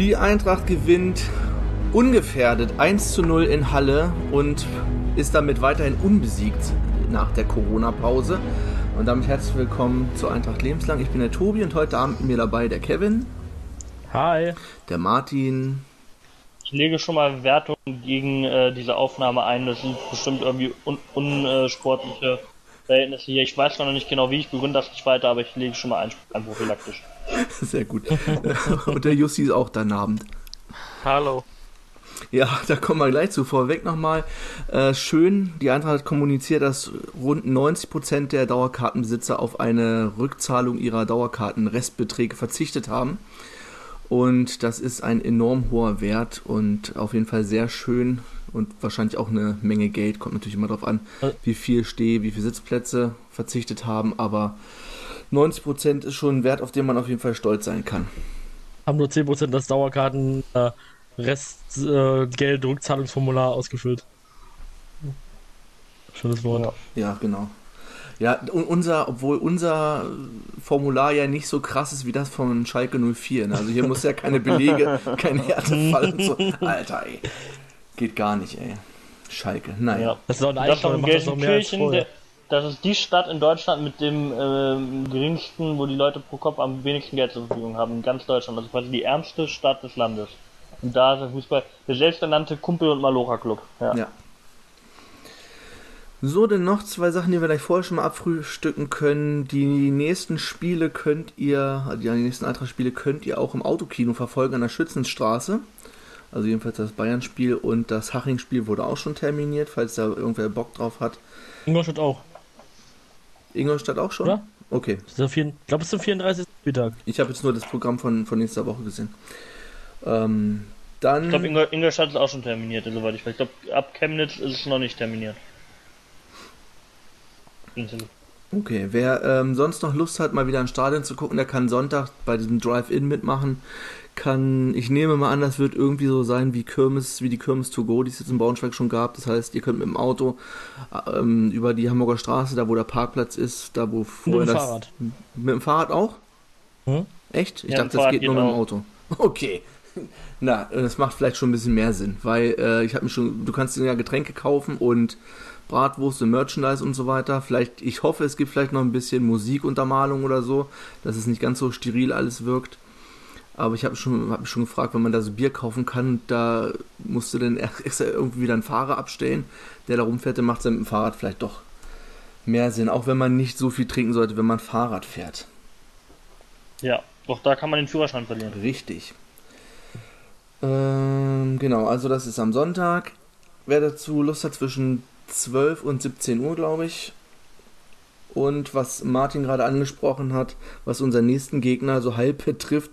Die Eintracht gewinnt ungefährdet 1 zu 0 in Halle und ist damit weiterhin unbesiegt nach der Corona-Pause. Und damit herzlich willkommen zu Eintracht Lebenslang. Ich bin der Tobi und heute Abend mit mir dabei der Kevin. Hi. Der Martin. Ich lege schon mal Wertung gegen äh, diese Aufnahme ein. Das sind bestimmt irgendwie unsportliche un, äh, Verhältnisse hier. Ich weiß noch nicht genau, wie ich begründe das nicht weiter, aber ich lege schon mal ein, ein prophylaktisch. Sehr gut. und der Jussi ist auch dein Abend. Hallo. Ja, da kommen wir gleich zu. Vorweg nochmal. Äh, schön, die Eintracht hat kommuniziert, dass rund 90% der Dauerkartenbesitzer auf eine Rückzahlung ihrer Dauerkartenrestbeträge verzichtet haben. Und das ist ein enorm hoher Wert und auf jeden Fall sehr schön und wahrscheinlich auch eine Menge Geld. Kommt natürlich immer darauf an, wie viel Steh, wie viele Sitzplätze verzichtet haben. Aber 90% ist schon ein Wert, auf den man auf jeden Fall stolz sein kann. Haben nur 10% das Dauerkarten äh, Restgeld äh, Rückzahlungsformular ausgefüllt. Schönes Wort. Ja, ja genau. Ja, unser, obwohl unser Formular ja nicht so krass ist wie das von Schalke 04. Ne? Also hier muss ja keine Belege, kein Härtefall und so. Alter, ey. Geht gar nicht, ey. Schalke, naja. Ja. Das ist auch ein das, das, Gelsenkirchen, der, das ist die Stadt in Deutschland mit dem äh, geringsten, wo die Leute pro Kopf am wenigsten Geld zur Verfügung haben, in ganz Deutschland. Das ist quasi die ärmste Stadt des Landes. Und da ist der Fußball der selbsternannte Kumpel- und Malocha-Club. Ja. ja. So, denn noch zwei Sachen, die wir gleich vorher schon mal abfrühstücken können. Die nächsten Spiele könnt ihr, also die nächsten Eintracht-Spiele könnt ihr auch im Autokino verfolgen an der Schützenstraße. Also jedenfalls das Bayern-Spiel und das Haching-Spiel wurde auch schon terminiert, falls da irgendwer Bock drauf hat. Ingolstadt auch. Ingolstadt auch schon? Ja. Okay. Ich glaube, es ist der 34. Spieltag. Ich habe jetzt nur das Programm von, von nächster Woche gesehen. Ähm, dann. Ich glaube, Ingol Ingolstadt ist auch schon terminiert, soweit ich weiß. Ich glaube, ab Chemnitz ist es noch nicht terminiert. Okay, wer ähm, sonst noch Lust hat, mal wieder ein Stadion zu gucken, der kann Sonntag bei diesem Drive-In mitmachen. Kann, ich nehme mal an, das wird irgendwie so sein wie Kirmes, wie die Kirmes to go, die es jetzt in Braunschweig schon gab. Das heißt, ihr könnt mit dem Auto ähm, über die Hamburger Straße, da wo der Parkplatz ist, da wo vorher mit dem das. Fahrrad. Mit dem Fahrrad auch? Hm? Echt? Ich ja, dachte, das geht nur mit dem Auto. Okay. Na, das macht vielleicht schon ein bisschen mehr Sinn, weil äh, ich habe mir schon, du kannst ja Getränke kaufen und Bratwurst und Merchandise und so weiter. Vielleicht, ich hoffe, es gibt vielleicht noch ein bisschen Musikuntermalung oder so, dass es nicht ganz so steril alles wirkt. Aber ich habe schon, hab mich schon gefragt, wenn man da so Bier kaufen kann, da musst du dann extra irgendwie wieder einen Fahrer abstellen, der da rumfährt, dann macht es mit dem Fahrrad vielleicht doch mehr Sinn, auch wenn man nicht so viel trinken sollte, wenn man Fahrrad fährt. Ja, doch da kann man den Führerschein verlieren. Richtig. Ähm, genau, also das ist am Sonntag. Wer dazu Lust hat, zwischen 12 und 17 Uhr, glaube ich. Und was Martin gerade angesprochen hat, was unseren nächsten Gegner so halb betrifft,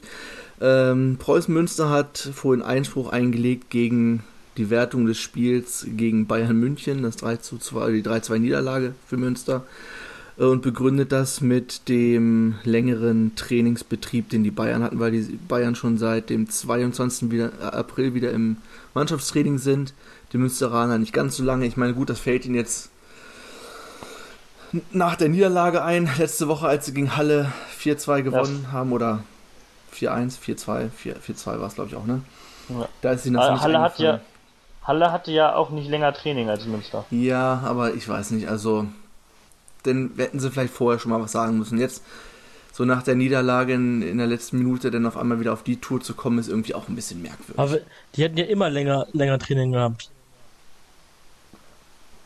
ähm, Preußen Münster hat vorhin Einspruch eingelegt gegen die Wertung des Spiels gegen Bayern München, das 3 zu 2, die 3-2 Niederlage für Münster äh, und begründet das mit dem längeren Trainingsbetrieb, den die Bayern hatten, weil die Bayern schon seit dem 22. Wieder, äh, April wieder im Mannschaftstraining sind. Die Münsteraner nicht ganz so lange. Ich meine, gut, das fällt ihnen jetzt nach der Niederlage ein, letzte Woche, als sie gegen Halle 4-2 gewonnen ja. haben oder 4-1, 4-2, 4-2 war es glaube ich auch, ne? Ja. Da ist sie natürlich Halle hat ja Halle hatte ja auch nicht länger Training als Münster. Ja, aber ich weiß nicht, also denn hätten sie vielleicht vorher schon mal was sagen müssen. Jetzt, so nach der Niederlage in, in, der letzten Minute, dann auf einmal wieder auf die Tour zu kommen, ist irgendwie auch ein bisschen merkwürdig. Aber die hätten ja immer länger, länger Training gehabt.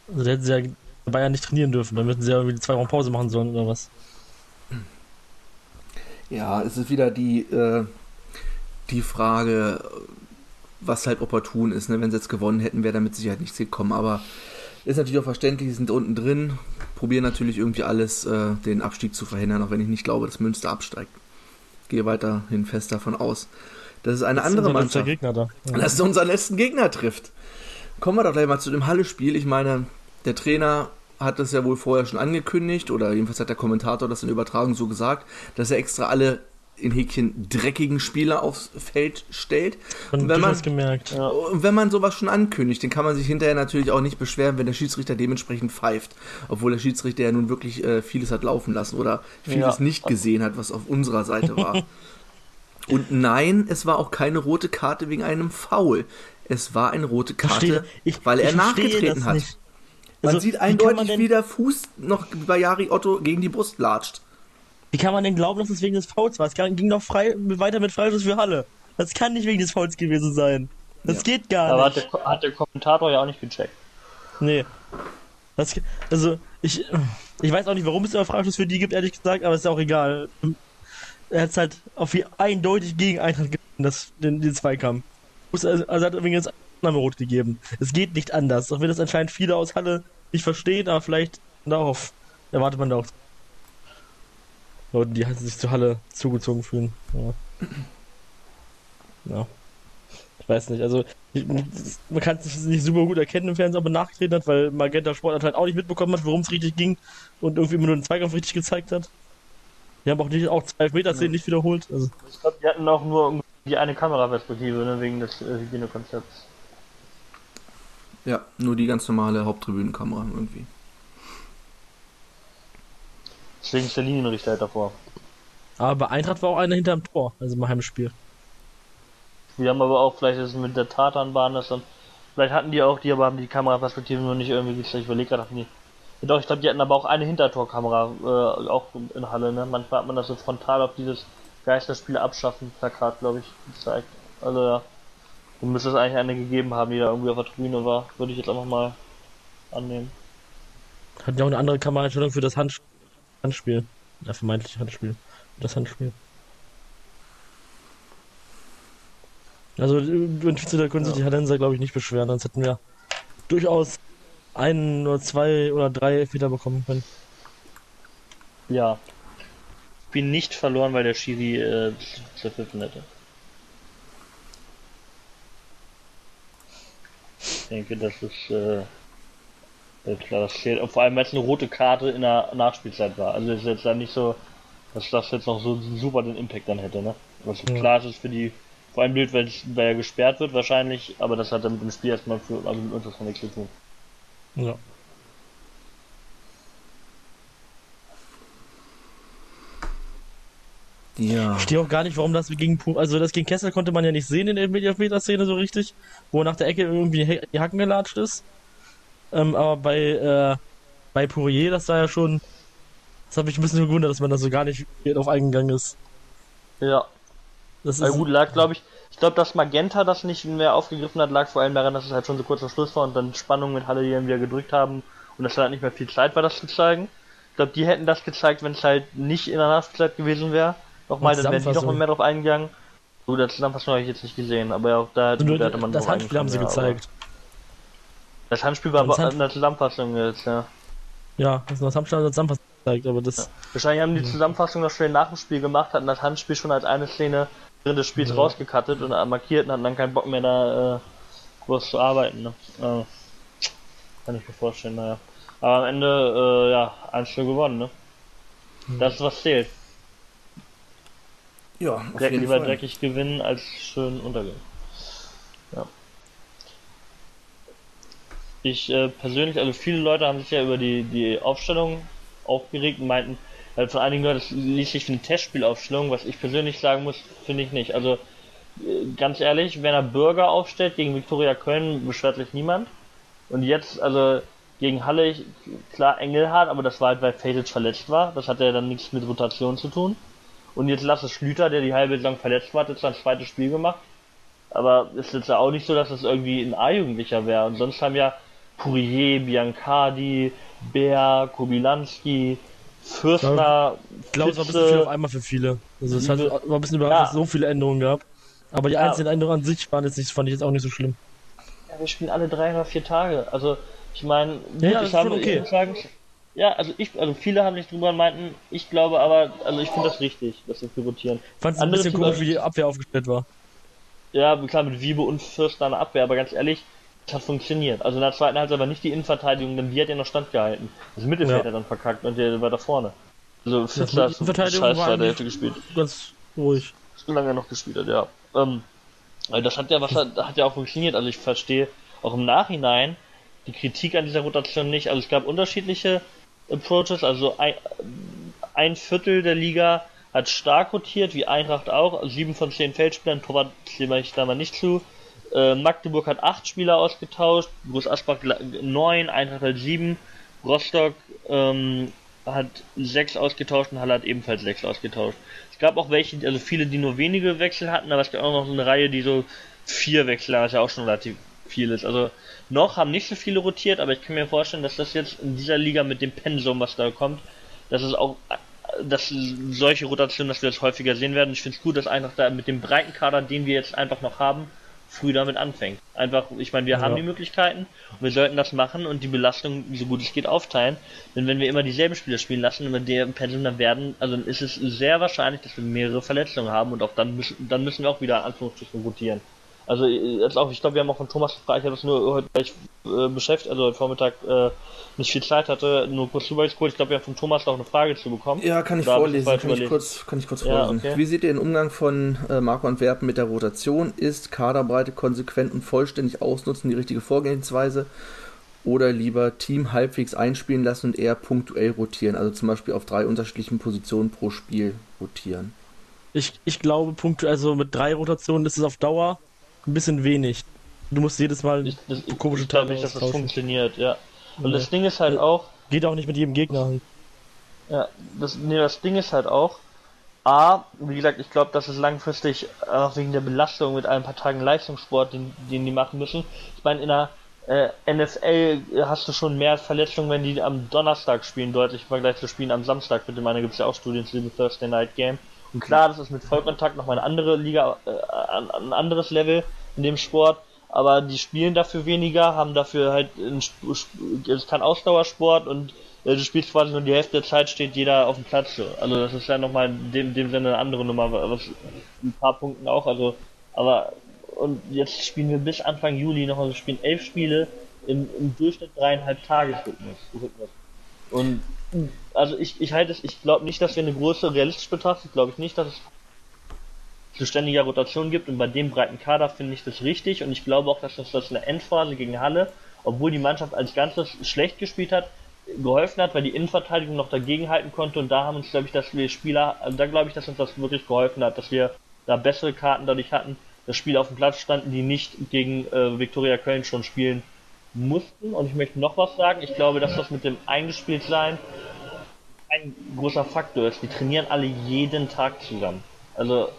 Also da hätten sie ja Bayern nicht trainieren dürfen. Dann müssen sie ja irgendwie zwei Wochen Pause machen sollen oder was. Ja, es ist wieder die, äh, die Frage, was halt opportun ist. Ne? Wenn sie jetzt gewonnen hätten, wäre damit sicher nicht gekommen. Aber ist natürlich auch verständlich, sie sind unten drin, probieren natürlich irgendwie alles, äh, den Abstieg zu verhindern, auch wenn ich nicht glaube, dass Münster absteigt. Gehe weiterhin fest davon aus. Das ist eine das andere Mannschaft. Gegner da. Ja. Dass es unseren letzten Gegner trifft. Kommen wir doch gleich mal zu dem Halle-Spiel. Ich meine, der Trainer hat das ja wohl vorher schon angekündigt, oder jedenfalls hat der Kommentator das in der Übertragung so gesagt, dass er extra alle in Häkchen dreckigen Spieler aufs Feld stellt. Und wenn man gemerkt. Ja. Wenn man sowas schon ankündigt, dann kann man sich hinterher natürlich auch nicht beschweren, wenn der Schiedsrichter dementsprechend pfeift, obwohl der Schiedsrichter ja nun wirklich äh, vieles hat laufen lassen oder vieles ja. nicht gesehen hat, was auf unserer Seite war. Und nein, es war auch keine rote Karte wegen einem Foul. Es war eine rote Karte, ich, weil er nachgetreten hat. Nicht. Man also, sieht eindeutig, wie, wie, der Fuß noch bei Yari Otto gegen die Brust latscht. Wie kann man denn glauben, dass es wegen des Fouls war? Es ging doch frei, weiter mit Freischuss für Halle. Das kann nicht wegen des Fouls gewesen sein. Das ja. geht gar Aber nicht. Aber hat, hat der, Kommentator ja auch nicht gecheckt. Nee. Das, also, ich, ich weiß auch nicht, warum es immer Freischuss für die gibt, ehrlich gesagt, aber ist ja auch egal. Er hat es halt auf wie eindeutig gegen Eintracht das, den, den Zweikampf. Also, also hat übrigens Rot gegeben. Es geht nicht anders, auch wenn das anscheinend viele aus Halle nicht verstehen, aber vielleicht darauf erwartet man da auch Leute, die sich zur Halle zugezogen fühlen. Ja. ja. Ich weiß nicht, also ich, man kann es nicht super gut erkennen im Fernsehen, ob er nachgetreten hat, weil Magenta Sport anscheinend auch nicht mitbekommen hat, worum es richtig ging und irgendwie immer nur den Zweikampf richtig gezeigt hat. Die haben auch nicht auch zwei Meter-Szenen ja. nicht wiederholt. Also. Ich glaube, die hatten auch nur die eine Kameraperspektive, ne, wegen des äh, Hygienekonzepts. Ja, nur die ganz normale Haupttribünenkamera irgendwie. Deswegen ist der Linienrichter halt davor. Aber bei Eintracht war auch einer hinterm Tor, also im Heimspiel. Wir haben aber auch, vielleicht ist es mit der Tatanbahn, das dann. Vielleicht hatten die auch, die aber haben die Kameraperspektive nur nicht irgendwie gezeigt. Ich überlege gerade, die. Doch, ich glaube, die hatten aber auch eine Hintertorkamera, äh, auch in Halle, ne? Manchmal hat man das so frontal auf dieses Geisterspiel abschaffen Plakat, glaube ich, gezeigt. Also ja. Du müsstest eigentlich eine gegeben haben, die da irgendwie auf der Tribüne war. Würde ich jetzt einfach mal annehmen. Hat ja auch eine andere Kameraeinstellung für das Handspiel. Handspiel. Ja, vermeintlich Handspiel. Das Handspiel. Also, in Schütze können sich ja. die Hallenser, glaube ich, nicht beschweren, sonst hätten wir durchaus einen oder zwei oder drei Meter bekommen können. Ja. Bin nicht verloren, weil der Schiri äh, zerpfiffen hätte. Denke, das ist äh, ja, klar, das zählt. Und vor allem, weil es eine rote Karte in der Nachspielzeit war. Also ist jetzt dann nicht so, dass das jetzt noch so super den Impact dann hätte, ne? Was ja. klar ist für die, vor allem blöd, weil, er gesperrt wird wahrscheinlich, aber das hat dann mit dem Spiel erstmal für, also mit uns das nichts zu tun. Ja. Ja. Ich verstehe auch gar nicht, warum das gegen also das gegen Kessel konnte man ja nicht sehen in der Meter-Szene so richtig, wo er nach der Ecke irgendwie die Hacken gelatscht ist. Ähm, aber bei, äh, bei Poirier, das war ja schon. Das habe ich ein bisschen gewundert, dass man da so gar nicht drauf eingegangen ist. Ja. Das ist. Ja, gut, lag, glaube ich. Ich glaube, dass Magenta das nicht mehr aufgegriffen hat, lag vor allem daran, dass es halt schon so kurz vor Schluss war und dann Spannung mit Halle, die dann wieder gedrückt haben und es halt nicht mehr viel Zeit war, das zu zeigen. Ich glaube, die hätten das gezeigt, wenn es halt nicht in der Nachtzeit gewesen wäre. Nochmal, dann wären die noch mal mehr drauf eingegangen. So, das Zusammenfassung habe ich jetzt nicht gesehen, aber auch da, da hätte man Das Handspiel haben sie ja, gezeigt. Das Handspiel war in der Zusammenfassung jetzt, ja. Ja, also das Handspiel hat der Zusammenfassung gezeigt, aber das. Ja. Wahrscheinlich haben die Zusammenfassung noch schnell nach dem Spiel gemacht, hatten das Handspiel schon als eine Szene während des Spiels ja. rausgekattet und markiert und hatten dann keinen Bock mehr da äh, groß zu arbeiten. Ne? Äh, kann ich mir vorstellen, naja. Aber am Ende, äh, ja, 1 gewonnen, ne? Mhm. Das ist was zählt. Ja, auf Dreck, jeden lieber Fall. dreckig gewinnen als schön untergehen. Ja. Ich äh, persönlich, also viele Leute haben sich ja über die, die Aufstellung aufgeregt und meinten, weil von einigen Leuten, das ließ sich für eine Testspielaufstellung, was ich persönlich sagen muss, finde ich nicht. Also äh, ganz ehrlich, wenn er Bürger aufstellt gegen Viktoria Köln, beschwert sich niemand. Und jetzt, also gegen Halle, klar Engelhardt, aber das war halt, weil Fasic verletzt war. Das hat ja dann nichts mit Rotation zu tun. Und jetzt Lasse Schlüter, der die halbe Saison verletzt war, hat jetzt sein zweites Spiel gemacht. Aber es ist jetzt ja auch nicht so, dass das irgendwie ein A-Jugendlicher wäre. Und sonst haben ja Pourier, Biancardi, Bär, Kobilanski, Fürstner. Ich glaube, es war ein bisschen viel auf einmal für viele. Also es hat war ein bisschen überrascht, ja. so viele Änderungen gab. Aber die ja. einzelnen Änderungen an sich waren jetzt nicht, fand ich jetzt auch nicht so schlimm. Ja, wir spielen alle drei oder vier Tage. Also ich meine, ja, ich habe okay. sagen, ja, also ich, also viele haben nicht drüber und meinten, ich glaube aber, also ich finde das richtig, dass wir pivotieren. Fand es ein bisschen komisch, wie die Abwehr aufgestellt war. Ja, klar, mit Wiebe und Fürst eine Abwehr, aber ganz ehrlich, es hat funktioniert. Also in der zweiten Halbzeit aber nicht die Innenverteidigung, denn die hat ja noch standgehalten. Das Mittelfeld ja. hat dann verkackt und der war da vorne. Also Fitzler hat Scheiß war der Hälfte gespielt. Ganz ruhig. So lange noch gespielt hat, ja. Ähm, also das hat ja was hat ja auch funktioniert. Also ich verstehe auch im Nachhinein die Kritik an dieser Rotation nicht. Also es gab unterschiedliche Approaches, also ein, ein Viertel der Liga hat stark rotiert, wie Eintracht auch. Sieben von zehn Feldspielern, Torwart zähle ich da mal nicht zu. Äh, Magdeburg hat acht Spieler ausgetauscht, Groß Asbach neun, Eintracht hat sieben, Rostock ähm, hat sechs ausgetauscht und Halle hat ebenfalls sechs ausgetauscht. Es gab auch welche, also viele, die nur wenige Wechsel hatten, aber es gab auch noch so eine Reihe, die so vier Wechsel was ja auch schon relativ viel ist. Also noch haben nicht so viele rotiert, aber ich kann mir vorstellen, dass das jetzt in dieser Liga mit dem Pensum, was da kommt, dass es auch dass solche Rotationen, dass wir das häufiger sehen werden. Ich finde es gut, dass einfach da mit dem breiten Kader, den wir jetzt einfach noch haben, früh damit anfängt. Einfach, ich meine, wir ja. haben die Möglichkeiten und wir sollten das machen und die Belastung so gut es geht aufteilen. Denn wenn wir immer dieselben Spieler spielen lassen und mit dem Pensum dann werden, also dann ist es sehr wahrscheinlich, dass wir mehrere Verletzungen haben und auch dann müssen, dann müssen wir auch wieder Anführungsstrichen rotieren. Also jetzt auch, ich glaube, wir haben auch von Thomas gefragt, ich habe das nur heute gleich äh, beschäftigt, also heute Vormittag äh, nicht viel Zeit hatte, nur kurz rübergescrollt. Ich glaube, wir haben von Thomas auch eine Frage zu bekommen. Ja, kann ich da vorlesen, kann ich, kurz, kann ich kurz ja, vorlesen. Okay. Wie seht ihr den Umgang von äh, Marco Antwerpen mit der Rotation? Ist Kaderbreite konsequent und vollständig ausnutzen die richtige Vorgehensweise? Oder lieber Team halbwegs einspielen lassen und eher punktuell rotieren, also zum Beispiel auf drei unterschiedlichen Positionen pro Spiel rotieren? Ich, ich glaube, punktuell, also mit drei Rotationen ist es auf Dauer ein bisschen wenig. Du musst jedes Mal ich, das, komische Teile nicht, dass das funktioniert, ja. Und nee. das Ding ist halt auch. Geht auch nicht mit jedem Gegner. Halt. Ja, das, nee, das Ding ist halt auch. A, wie gesagt, ich glaube, dass es langfristig auch wegen der Belastung mit ein paar Tagen Leistungssport, den, den die machen müssen. Ich meine, in der äh, NFL hast du schon mehr Verletzungen, wenn die am Donnerstag spielen, deutlich im Vergleich zu Spielen am Samstag. Bitte meine, gibt es ja auch Studien zu dem Thursday Night Game. Und klar, das ist mit Vollkontakt nochmal eine andere Liga, äh, ein anderes Level in dem Sport, aber die spielen dafür weniger, haben dafür halt, es kein Ausdauersport und äh, du spielst quasi nur die Hälfte der Zeit, steht jeder auf dem Platz. So. Also das ist ja nochmal in dem, dem Sinne eine andere Nummer, was ein paar Punkten auch, also, aber und jetzt spielen wir bis Anfang Juli noch, also spielen elf Spiele im, im Durchschnitt dreieinhalb Tagesrhythmus. Und also ich, ich halte es, ich glaube nicht, dass wir eine große realistisch betrachtet, glaube ich nicht, dass es zu ständiger Rotation gibt und bei dem breiten Kader finde ich das richtig und ich glaube auch, dass das, das in der Endphase gegen Halle, obwohl die Mannschaft als Ganzes schlecht gespielt hat, geholfen hat, weil die Innenverteidigung noch dagegen halten konnte und da haben uns, glaube ich, dass wir Spieler, also da glaube ich, dass uns das wirklich geholfen hat, dass wir da bessere Karten dadurch hatten, dass Spieler auf dem Platz standen, die nicht gegen äh, Viktoria Köln schon spielen mussten. Und ich möchte noch was sagen. Ich glaube, dass das mit dem Eingespieltsein ein großer Faktor ist. Die trainieren alle jeden Tag zusammen. Also,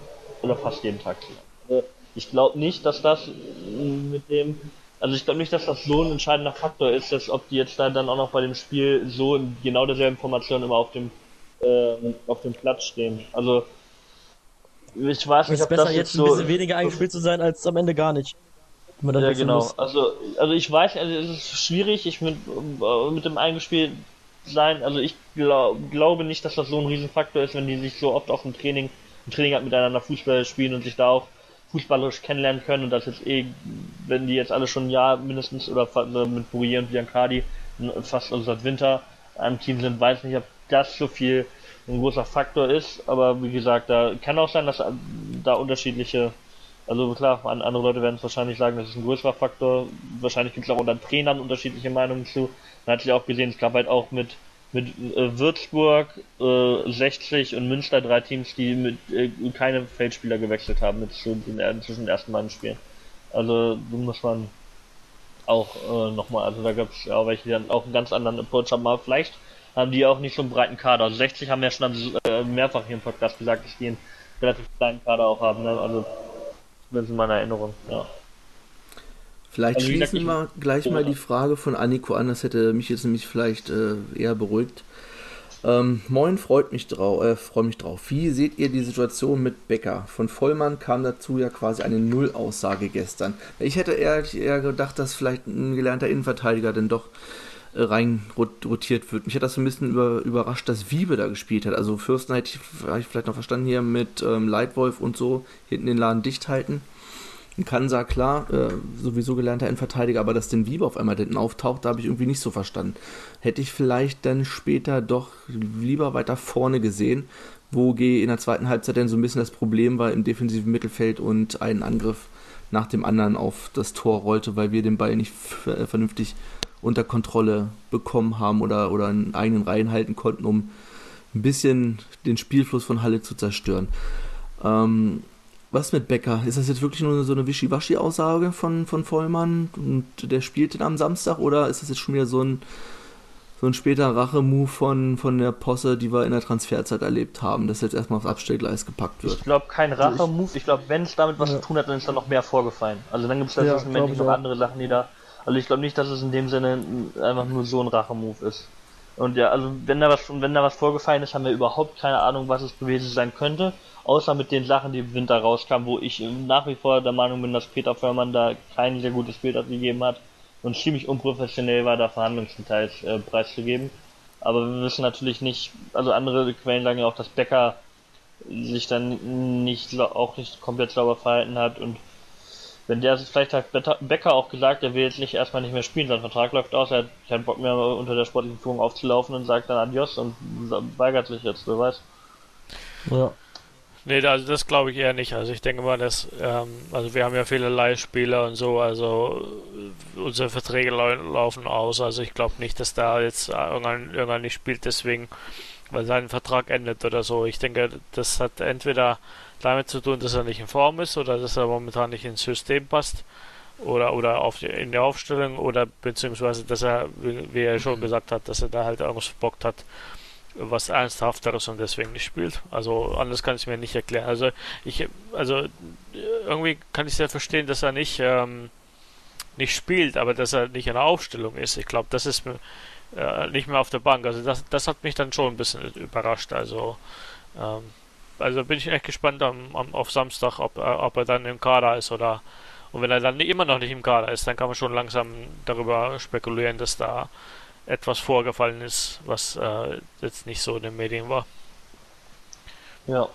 oder fast jeden Tag zusammen. Also, ich glaube nicht, dass das mit dem, also ich glaube nicht, dass das so ein entscheidender Faktor ist, dass ob die jetzt da dann auch noch bei dem Spiel so in genau derselben Formation immer auf dem, äh, auf dem Platz stehen. Also, ich weiß nicht, ob besser das jetzt so ein bisschen weniger eingespielt zu sein, als am Ende gar nicht. Ja, genau. Muss. Also, also ich weiß, also es ist schwierig, ich mit, äh, mit dem eingespielt sein. Also ich glaub, glaube nicht, dass das so ein Riesenfaktor ist, wenn die sich so oft auch im Training, im Training halt miteinander Fußball spielen und sich da auch fußballerisch kennenlernen können und das jetzt eh, wenn die jetzt alle schon ein Jahr mindestens oder äh, mit Bourier und Biancardi fast also seit Winter einem Team sind, weiß nicht, ob das so viel ein großer Faktor ist, aber wie gesagt, da kann auch sein, dass da unterschiedliche also klar, andere Leute werden es wahrscheinlich sagen, das ist ein größerer Faktor. Wahrscheinlich gibt es auch unter Trainern unterschiedliche Meinungen zu. Man hat sich auch gesehen, es gab halt auch mit mit äh, Würzburg, äh, 60 und Münster drei Teams, die mit äh, keine Feldspieler gewechselt haben mit zu den, zwischen den ersten beiden Spielen. Also muss man auch äh, nochmal, also da gab es auch welche, die dann auch einen ganz anderen Approach haben, aber vielleicht haben die auch nicht so einen breiten Kader. Also 60 haben ja schon äh, mehrfach hier im Podcast gesagt, dass die einen relativ kleinen Kader auch haben. Ne? Also zumindest in meiner Erinnerung, ja. Vielleicht also, schließen gesagt, wir gleich mal die Frage von Anniko an, das hätte mich jetzt nämlich vielleicht äh, eher beruhigt. Ähm, moin, freut mich drauf, äh, freue mich drauf. Wie seht ihr die Situation mit Becker? Von Vollmann kam dazu ja quasi eine Null-Aussage gestern. Ich hätte eher, eher gedacht, dass vielleicht ein gelernter Innenverteidiger denn doch äh, rein rotiert wird. Mich hat das ein bisschen über, überrascht, dass Wiebe da gespielt hat. Also Fürsten hätte ich, hab ich vielleicht noch verstanden hier mit ähm, Leitwolf und so hinten den Laden dicht halten. Kansa, klar, äh, sowieso gelernter Endverteidiger, aber dass den Wiebe auf einmal hinten auftaucht, da habe ich irgendwie nicht so verstanden. Hätte ich vielleicht dann später doch lieber weiter vorne gesehen, wo G in der zweiten Halbzeit dann so ein bisschen das Problem war im defensiven Mittelfeld und einen Angriff nach dem anderen auf das Tor rollte, weil wir den Ball nicht äh, vernünftig unter Kontrolle bekommen haben oder, oder in eigenen Reihen halten konnten, um ein bisschen den Spielfluss von Halle zu zerstören. Ähm, was mit Becker? Ist das jetzt wirklich nur so eine Wischiwaschi-Aussage von, von Vollmann und der spielt den am Samstag oder ist das jetzt schon wieder so ein, so ein später Rache-Move von, von der Posse, die wir in der Transferzeit erlebt haben, dass jetzt erstmal aufs Abstellgleis gepackt wird? Ich glaube, kein also Rache-Move. Ich glaube, wenn es damit was ja. zu tun hat, dann ist da noch mehr vorgefallen. Also dann gibt es da ja, zwischenmenschlich noch andere Sachen, die da. Also ich glaube nicht, dass es in dem Sinne einfach nur so ein Rache-Move ist. Und ja, also wenn da was wenn da was vorgefallen ist, haben wir überhaupt keine Ahnung, was es gewesen sein könnte. Außer mit den Sachen, die im Winter rauskamen, wo ich nach wie vor der Meinung bin, dass Peter Förmann da kein sehr gutes Bild abgegeben hat und ziemlich unprofessionell war, da Verhandlungsdetails äh, preiszugeben. Aber wir wissen natürlich nicht, also andere Quellen sagen ja auch, dass Becker sich dann nicht auch nicht komplett sauber verhalten hat und wenn der vielleicht hat Becker auch gesagt, er will jetzt nicht erstmal nicht mehr spielen, sein Vertrag läuft aus, er hat keinen Bock mehr unter der sportlichen Führung aufzulaufen und sagt dann Adios und weigert sich jetzt, wer weiß. Ja. Nee, also das glaube ich eher nicht. Also ich denke mal, dass, ähm, also wir haben ja viele Leihspieler und so, also unsere Verträge laufen aus. Also ich glaube nicht, dass da jetzt irgendwann, irgendwann nicht spielt, deswegen, weil sein Vertrag endet oder so. Ich denke, das hat entweder damit zu tun, dass er nicht in Form ist oder dass er momentan nicht ins System passt oder oder auf die, in der Aufstellung oder beziehungsweise dass er, wie, wie er schon mhm. gesagt hat, dass er da halt irgendwas verbockt hat was Ernsthafteres und deswegen nicht spielt. Also anders kann ich mir nicht erklären. Also ich, also irgendwie kann ich sehr verstehen, dass er nicht ähm, nicht spielt, aber dass er nicht in der Aufstellung ist. Ich glaube, das ist äh, nicht mehr auf der Bank. Also das, das hat mich dann schon ein bisschen überrascht. Also ähm, also bin ich echt gespannt am, am, auf Samstag, ob, äh, ob er dann im Kader ist oder und wenn er dann immer noch nicht im Kader ist, dann kann man schon langsam darüber spekulieren, dass da etwas vorgefallen ist, was äh, jetzt nicht so in den Medien war. Ja.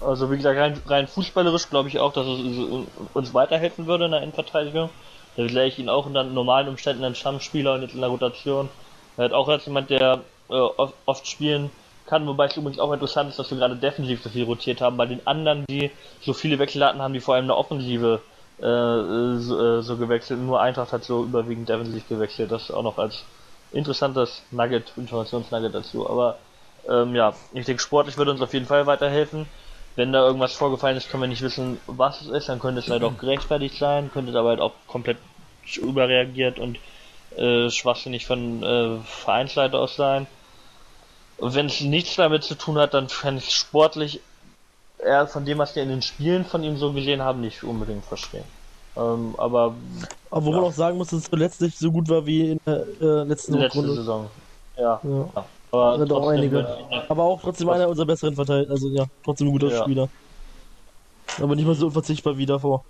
Also wie gesagt, rein, rein fußballerisch glaube ich auch, dass es uns weiterhelfen würde in der Endverteidigung. Da wäre ich ihn auch unter normalen Umständen ein Stammspieler und jetzt in der Rotation. Er hat auch als jemand, der äh, oft spielen kann, wobei es übrigens auch interessant ist, dass wir gerade defensiv so viel rotiert haben. Bei den anderen, die so viele Wechsel hatten, haben die vor allem eine Offensive äh, so, äh, so gewechselt. Nur Eintracht hat so überwiegend defensiv gewechselt. Das auch noch als interessantes Nugget, Informationsnugget dazu. Aber ähm, ja, ich denke, sportlich würde uns auf jeden Fall weiterhelfen. Wenn da irgendwas vorgefallen ist, können wir nicht wissen, was es ist, dann könnte es halt auch gerechtfertigt sein, könnte es aber halt auch komplett überreagiert und äh, schwachsinnig von äh, Vereinsleiter aus sein. Und wenn es nichts damit zu tun hat, dann kann ich sportlich eher von dem, was wir in den Spielen von ihm so gesehen haben, nicht unbedingt verstehen. Ähm, aber. Aber wo ja. man auch sagen muss, dass es zuletzt nicht so gut war wie in der äh, letzten Letzte Runde. Saison. Ja. ja. Aber, trotzdem, auch einige. aber auch trotzdem einer unserer besseren verteilt. Also ja, trotzdem ein guter ja. Spieler. Aber nicht mal so unverzichtbar wie davor.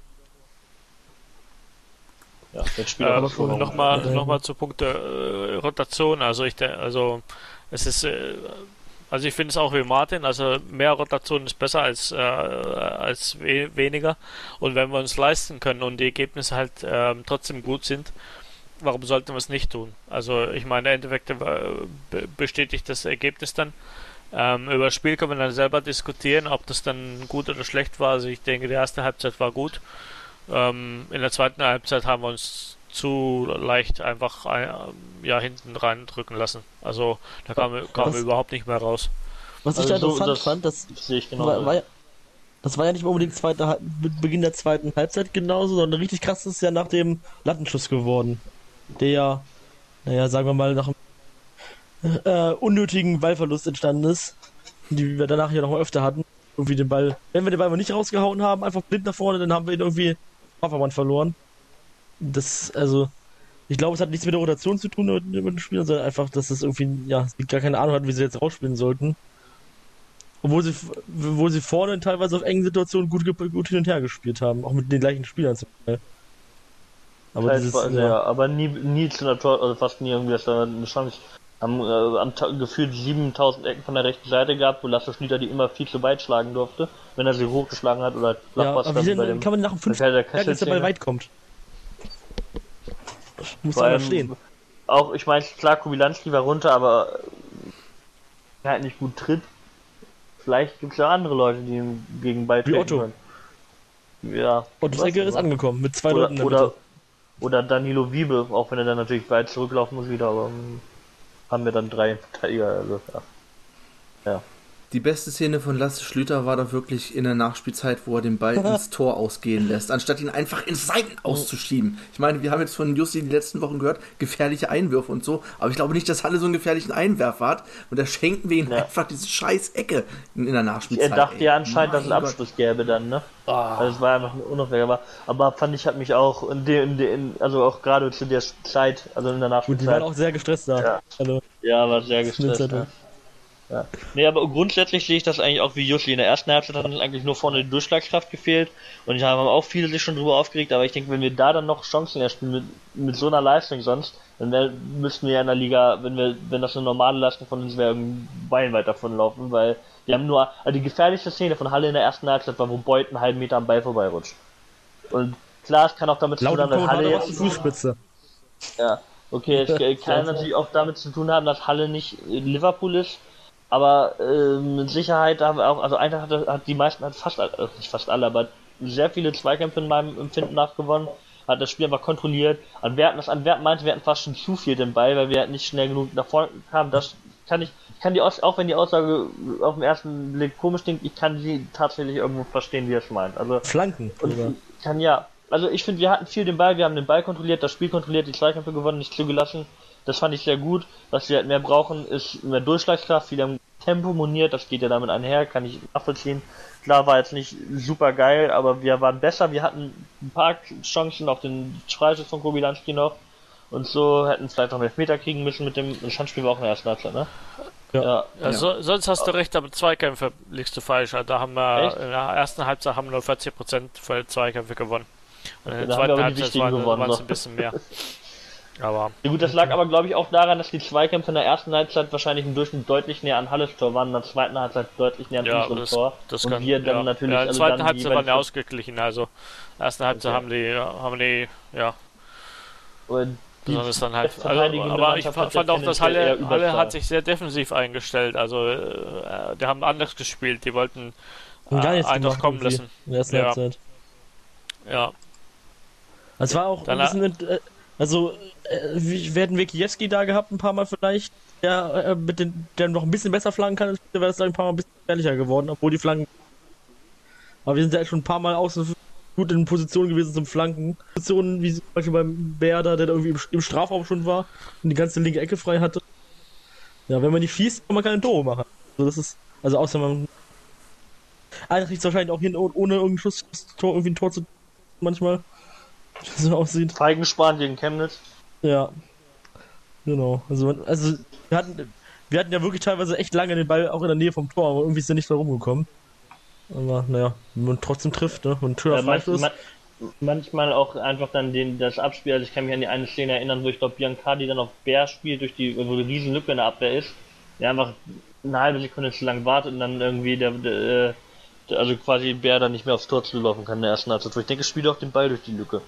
Ja, der Spieler äh, nochmal noch mal zu Punkt der äh, Rotation. Also ich also es ist äh, also ich finde es auch wie Martin, also mehr Rotation ist besser als, äh, als we weniger. Und wenn wir uns leisten können und die Ergebnisse halt äh, trotzdem gut sind, warum sollten wir es nicht tun? Also ich meine, im Endeffekt äh, bestätigt das Ergebnis dann. Ähm, über das Spiel kann man dann selber diskutieren, ob das dann gut oder schlecht war. Also ich denke, die erste Halbzeit war gut. Ähm, in der zweiten Halbzeit haben wir uns zu leicht einfach äh, ja hinten rein drücken lassen. Also da kam, kam was, überhaupt nicht mehr raus. Was ich also da interessant so, das fand, das sehe ich genau. War, war ja, das war ja nicht unbedingt zweite, Beginn der zweiten Halbzeit genauso, sondern richtig krass ist ja nach dem Lattenschuss geworden. Der ja, naja, sagen wir mal, nach einem äh, unnötigen Ballverlust entstanden ist, die wir danach ja noch mal öfter hatten. Irgendwie den Ball, wenn wir den Ball mal nicht rausgehauen haben, einfach blind nach vorne, dann haben wir ihn irgendwie Hafermann verloren das, also, ich glaube, es hat nichts mit der Rotation zu tun mit, den Spielern, sondern einfach, dass es irgendwie, ja, gar keine Ahnung hat, wie sie jetzt rausspielen sollten. Obwohl sie, obwohl sie vorne teilweise auf engen Situationen gut, gut hin und her gespielt haben, auch mit den gleichen Spielern zum Teil. Aber, dieses, war, ja. ja. aber nie, nie zu einer Tor, also fast nie irgendwie, dass da eine Chance haben äh, am gefühlt 7000 Ecken von der rechten Seite gehabt, wo Lasse Schnieder die immer viel zu weit schlagen durfte, wenn er sie hochgeschlagen hat oder ja, aber wie denn, bei dem, kann man nach dem 5. dass der Ball weit kommt? Muss da stehen. Auch, ich meine, klar, Kubilanski war runter, aber er halt nicht gut tritt. Vielleicht gibt es ja andere Leute, die ihm gegen Ball Wie Otto. Können. Ja. Otto Segger ist angekommen mit zwei oder, Leuten oder, oder Danilo Wiebe, auch wenn er dann natürlich weit zurücklaufen muss wieder, aber hm, haben wir dann drei Verteidiger, also ja. Ja. Die beste Szene von Lasse Schlüter war doch wirklich in der Nachspielzeit, wo er den Ball ins Tor ausgehen lässt, anstatt ihn einfach ins Seiten auszuschieben. Ich meine, wir haben jetzt von Jussi die letzten Wochen gehört, gefährliche Einwürfe und so, aber ich glaube nicht, dass Halle so einen gefährlichen Einwerfer hat und da schenken wir ihm ja. einfach diese scheiß Ecke in, in der Nachspielzeit. Er dachte ja anscheinend, dass es einen Abschluss gäbe dann, ne? Oh. Also es war einfach unaufhängig, aber, aber fand ich, hat mich auch in der, in der, also auch gerade zu der Zeit, also in der Nachspielzeit. Gut, die waren auch sehr gestresst da. Ja, also, ja war sehr gestresst. Ja. Nee, aber grundsätzlich sehe ich das eigentlich auch wie Jussi. In der ersten Halbzeit hat uns eigentlich nur vorne die Durchschlagskraft gefehlt und da haben auch viele sich schon drüber aufgeregt, aber ich denke, wenn wir da dann noch Chancen erspielen mit, mit so einer Leistung sonst, dann wär, müssten wir ja in der Liga, wenn wir, wenn das eine normale Leistung von uns wäre, ein Bein weit davon laufen, weil wir haben nur, also die gefährlichste Szene von Halle in der ersten Halbzeit war, wo Beut einen halben Meter am Ball vorbeirutscht. Und klar, es kann auch damit zu tun haben, dass Halle jetzt... Fußspitze. Ja, okay, es kann natürlich auch damit zu tun haben, dass Halle nicht Liverpool ist, aber äh, mit Sicherheit haben wir auch, also Eintracht hat, hat die meisten, hat fast, also nicht fast alle, aber sehr viele Zweikämpfe in meinem Empfinden nachgewonnen, hat das Spiel einfach kontrolliert. Antwerpen, das Antwerpen meinte, wir hatten fast schon zu viel den Ball, weil wir halt nicht schnell genug nach vorne kamen. Das kann ich, kann die auch wenn die Aussage auf den ersten Blick komisch klingt, ich kann sie tatsächlich irgendwo verstehen, wie er es meint. Also Flanken. Und kann ja. Also ich finde, wir hatten viel den Ball, wir haben den Ball kontrolliert, das Spiel kontrolliert, die Zweikämpfe gewonnen, nicht zugelassen. Das fand ich sehr gut. Was wir halt mehr brauchen, ist mehr Durchschlagskraft, wieder Tempo moniert, das geht ja damit einher, kann ich nachvollziehen. Klar war jetzt nicht super geil, aber wir waren besser, wir hatten ein paar Chancen auf den Freischuss von Kobilanski noch und so hätten vielleicht noch einen Elfmeter kriegen müssen mit dem Schandspiel war auch in der ersten Halbzeit, ne? Ja. ja. ja. So, sonst hast du recht, aber Zweikämpfe liegst du falsch. Da haben wir Echt? in der ersten Halbzeit haben wir nur 40% für Zweikämpfe gewonnen. Und in der zweiten Halbzeit waren es ein bisschen mehr. Aber ja gut, das lag aber glaube ich auch daran, dass die Zweikämpfe in der ersten Halbzeit wahrscheinlich im Durchschnitt deutlich näher an Halles Tor waren, in der zweiten Halbzeit deutlich näher an ja, unserem das, Tor. Das und kann, wir dann ja. natürlich. Ja, in der also zweiten Halbzeit waren wir ausgeglichen, also in der ersten Halbzeit okay. haben die, haben die, ja. Und die ist dann halt, also, aber ich fand auch, dass Halle, Halle hat sich sehr defensiv eingestellt, also äh, die haben anders gespielt, die wollten äh, einfach kommen lassen. In der ersten ja. Halbzeit. Ja. Es war auch dann, ein bisschen, äh, also äh, wir hätten Wikiewski da gehabt, ein paar Mal vielleicht, der, äh, mit den, der noch ein bisschen besser flanken kann, wäre es ein paar Mal ein bisschen gefährlicher geworden, obwohl die Flanken. Aber wir sind ja schon ein paar Mal außen gut in Position gewesen zum Flanken. Positionen wie zum Beispiel beim Berder, der da irgendwie im, Strafraum schon war und die ganze linke Ecke frei hatte. Ja, wenn man nicht schießt, kann man keine Tore machen. Also das ist, also außer man. Einer kriegt wahrscheinlich auch hin, ohne irgendeinen Schuss Tor, irgendwie ein Tor zu manchmal. So aussieht. Feigensparen gegen Chemnitz. Ja. Genau. Also, also wir hatten, wir hatten ja wirklich teilweise echt lange den Ball auch in der Nähe vom Tor, aber irgendwie ist er nicht da rumgekommen. Aber naja, man trotzdem trifft, ne? Und Tür ja, manchmal, man, manchmal auch einfach dann den, das Abspiel, also ich kann mich an die eine Szene erinnern, wo ich glaube Biancardi dann auf Bär spielt, durch die, wo die Riesenlücke in der Abwehr ist, der einfach eine halbe Sekunde zu lang wartet und dann irgendwie der, der also quasi Bär dann nicht mehr aufs Tor zulaufen kann in der ersten Halbzeit. Ich denke, spielt auch den Ball durch die Lücke.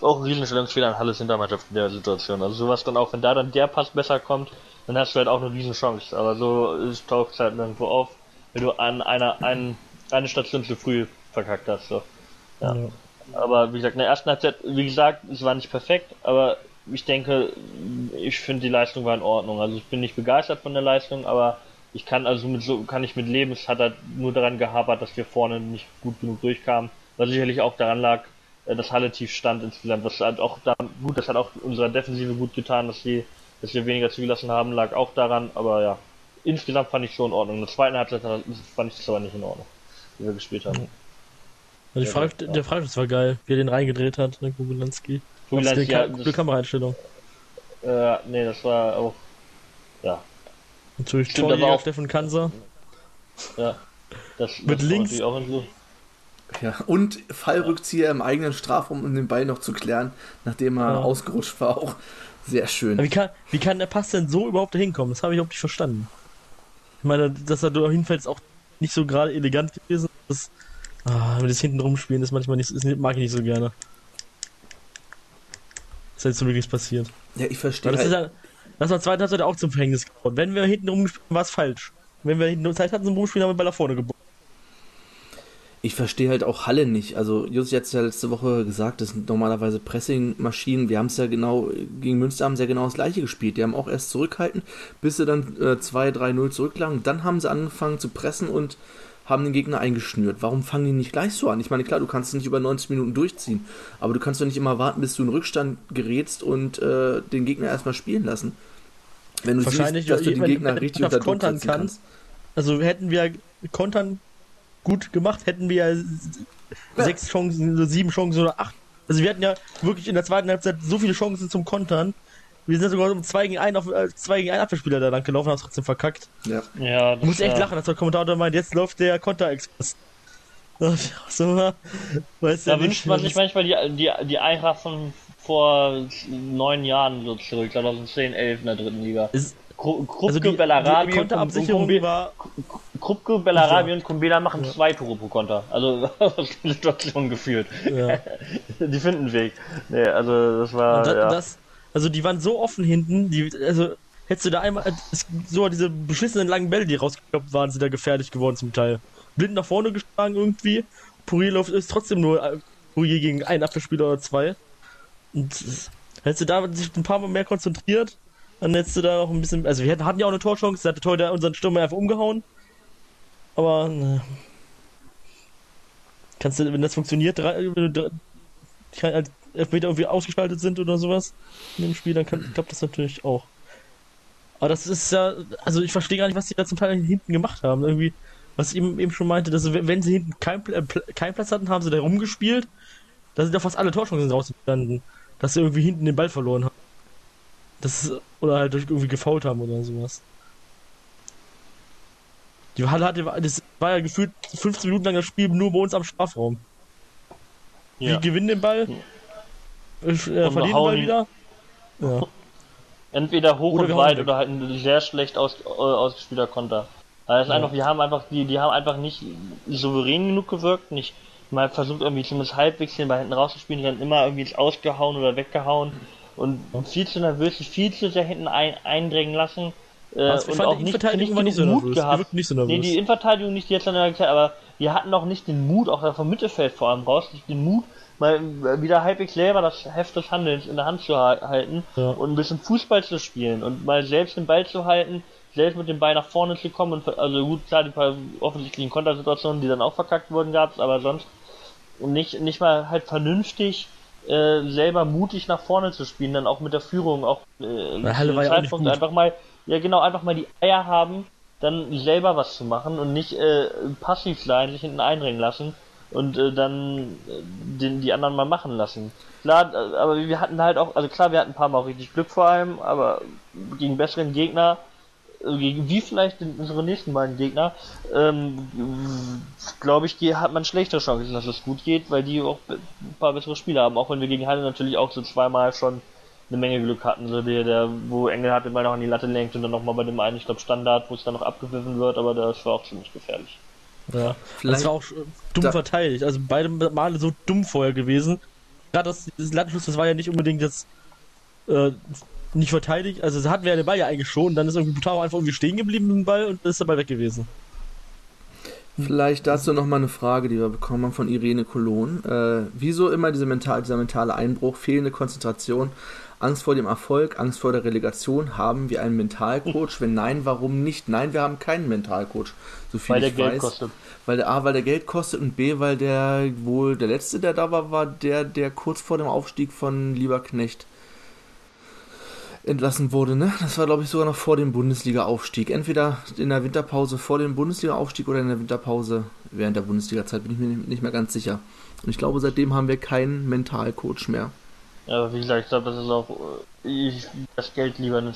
Auch ein Riesenstellungsfehler an Halles Hintermannschaft in der Situation. Also sowas dann auch, wenn da dann der Pass besser kommt, dann hast du halt auch eine Riesenchance. Aber so ist, taucht es halt nirgendwo auf, wenn du an einer, ein, eine Station zu früh verkackt hast. So. Ja. ja. Aber wie gesagt, in der ersten Halbzeit, wie gesagt, es war nicht perfekt, aber ich denke, ich finde die Leistung war in Ordnung. Also ich bin nicht begeistert von der Leistung, aber ich kann also mit so kann ich mit leben. Es hat halt nur daran gehapert, dass wir vorne nicht gut genug durchkamen, was sicherlich auch daran lag, äh, dass Halle tief stand insgesamt. Das hat auch da, gut, das hat auch unserer Defensive gut getan, dass sie, dass wir weniger zugelassen haben, lag auch daran, aber ja, insgesamt fand ich schon in Ordnung. In der zweiten Halbzeit fand ich das aber nicht in Ordnung, wie wir gespielt haben. Also die Frage, der Freistoß war geil, wie er den reingedreht hat, ne, Kubilanski. Kubilanski, ja, gute Kameraeinstellung. Äh, nee, das war auch, ja, Natürlich Stimmt, Torjäger auch... Steffen Kanser. Ja. Das, Mit links. Auch so. Ja, und Fallrückzieher im eigenen Strafraum, um den Ball noch zu klären, nachdem er ja. ausgerutscht war, auch sehr schön. Wie kann, wie kann der Pass denn so überhaupt dahin kommen? Das habe ich überhaupt nicht verstanden. Ich meine, dass er da hinfällt, ist auch nicht so gerade elegant gewesen. Das, ah, wenn das hinten rumspielen, ist manchmal nicht, ist, mag ich nicht so gerne. Das ist jetzt so wirklich passiert. Ja, ich verstehe. Das, halt, das war zweite Halbzeit auch zum Verhängnis geworden. Wenn wir hinten rumgespielt haben, war es falsch. Wenn wir hinten Zeit hatten zum Rumspielen, haben wir Ball nach vorne gebogen. ich verstehe halt auch Halle nicht. Also Jus hat es ja letzte Woche gesagt, das sind normalerweise Pressing-Maschinen. Wir haben es ja genau, gegen Münster haben sie ja genau das gleiche gespielt. Die haben auch erst zurückhalten, bis sie dann äh, 2-3-0 zurücklagen. Dann haben sie angefangen zu pressen und haben den Gegner eingeschnürt. Warum fangen die nicht gleich so an? Ich meine, klar, du kannst nicht über 90 Minuten durchziehen, aber du kannst doch nicht immer warten, bis du in Rückstand gerätst und äh, den Gegner erstmal spielen lassen. Wenn du Wahrscheinlich, siehst, dass du den Gegner richtig unter Druck setzen kannst. Also hätten wir kontern gut gemacht, hätten wir ja sechs Chancen, sieben Chancen oder acht. Also wir hatten ja wirklich in der zweiten Halbzeit so viele Chancen zum Kontern. Wir sind sogar um 2 gegen 1 auf äh, 2 gegen 1 Abwehrspieler da lang gelaufen, haben trotzdem verkackt. Ja. ja das Muss echt lachen, als der Kommentator meint, jetzt läuft der Konter-Express. So, weißt da wünscht man sich manchmal die, die, die Eintracht von vor neun Jahren so zurück, 2010, 11 in der dritten Liga. Ist, Krupke, also die, Bellarabi, die Konterabsicherung und war... Krupke, Bellarabi und Kumbela machen ja. zwei Tore pro Konter. Also die Situation geführt. Ja. die finden einen Weg. Nee, also das war. Da, ja. das, also die waren so offen hinten, die, also hättest du da einmal so diese beschissenen langen Bälle, die rausgekloppt waren, sind da gefährlich geworden zum Teil. Blind nach vorne geschlagen irgendwie. Purilov ist trotzdem nur äh, Purier gegen einen Abwehrspieler oder zwei. Und hättest du da sich ein paar Mal mehr konzentriert, dann hättest du da noch ein bisschen. Also, wir hatten ja auch eine Torchance, da hat der Tor unseren Stürmer einfach umgehauen. Aber, ne. Kannst du, wenn das funktioniert, drei, wenn du drei, halt Elfmeter irgendwie ausgeschaltet sind oder sowas in dem Spiel, dann kann, klappt das natürlich auch. Aber das ist ja, also ich verstehe gar nicht, was die da zum Teil hinten gemacht haben. Irgendwie, was ich eben, eben schon meinte, dass wenn sie hinten keinen äh, kein Platz hatten, haben sie da rumgespielt. Da sind ja fast alle Torchancen rausgestanden, dass sie irgendwie hinten den Ball verloren haben. Das oder halt irgendwie gefault haben oder sowas. Die Halle hatte, das war ja gefühlt 15 Minuten lang das Spiel nur bei uns am Strafraum. Ja. Wir gewinnen den Ball, äh, verlieren den Ball wieder. Ja. Entweder hoch oder und weit oder halt ein sehr schlecht aus, äh, ausgespielter Konter. Es ja. einfach, wir haben einfach, die, die haben einfach nicht souverän genug gewirkt, nicht mal versucht irgendwie zumindest halbwegs den Ball hinten rauszuspielen, dann immer irgendwie ausgehauen oder weggehauen und viel zu nervös, viel zu sehr hinten ein, eindrängen lassen. Äh, und auch nicht, nicht, nicht so Mut gehabt. Nicht so nervös. Nee, die Innenverteidigung nicht jetzt an der Zeit, aber wir hatten auch nicht den Mut, auch vom Mittelfeld vor allem raus, nicht den Mut, mal wieder halbwegs selber das Heft des Handelns in der Hand zu halten ja. und ein bisschen Fußball zu spielen und mal selbst den Ball zu halten, selbst mit dem Ball nach vorne zu kommen und also gut, klar, die paar offensichtlichen Kontersituationen, die dann auch verkackt wurden, gab es, aber sonst nicht, nicht mal halt vernünftig äh, selber mutig nach vorne zu spielen, dann auch mit der Führung, auch äh, Zeitpunkt ja einfach mal, ja genau, einfach mal die Eier haben, dann selber was zu machen und nicht äh, passiv sein, sich hinten einringen lassen und äh, dann äh, den, die anderen mal machen lassen. Klar, äh, aber wir hatten halt auch, also klar, wir hatten ein paar Mal auch richtig Glück vor allem, aber gegen besseren Gegner wie vielleicht unsere nächsten beiden Gegner, ähm, glaube ich, hat man schlechtere Chancen, dass es gut geht, weil die auch ein paar bessere Spiele haben. Auch wenn wir gegen Halle natürlich auch so zweimal schon eine Menge Glück hatten, so der, der wo Engel hatte mal noch an die Latte lenkt und dann nochmal bei dem einen, ich glaube Standard, wo es dann noch abgepfiffen wird, aber das war auch ziemlich gefährlich. Ja, Vielleicht das war auch dumm da verteidigt. Also beide Male so dumm vorher gewesen. Gerade das, das Lattenschluss, das war ja nicht unbedingt jetzt äh, nicht verteidigt. Also hatten wir ja den Ball ja eigentlich schon. Dann ist irgendwie Butaro einfach irgendwie stehen geblieben mit dem Ball und ist Ball weg gewesen. Vielleicht dazu nochmal eine Frage, die wir bekommen haben von Irene Colon. Äh, wieso immer diese mental, dieser mentale Einbruch, fehlende Konzentration, Angst vor dem Erfolg, Angst vor der Relegation? Haben wir einen Mentalcoach? Wenn nein, warum nicht? Nein, wir haben keinen Mentalcoach. So viel weil ich der weiß. Geld kostet. Weil der A, weil der Geld kostet und B, weil der wohl der letzte, der da war, war der, der kurz vor dem Aufstieg von Lieberknecht entlassen wurde. Ne? Das war, glaube ich, sogar noch vor dem Bundesliga-Aufstieg. Entweder in der Winterpause vor dem Bundesliga-Aufstieg oder in der Winterpause während der Bundesliga-Zeit, bin ich mir nicht mehr ganz sicher. Und ich glaube, seitdem haben wir keinen Mentalcoach mehr. Ja, aber wie gesagt, ich glaube, das ist auch ich, das Geld lieber in eine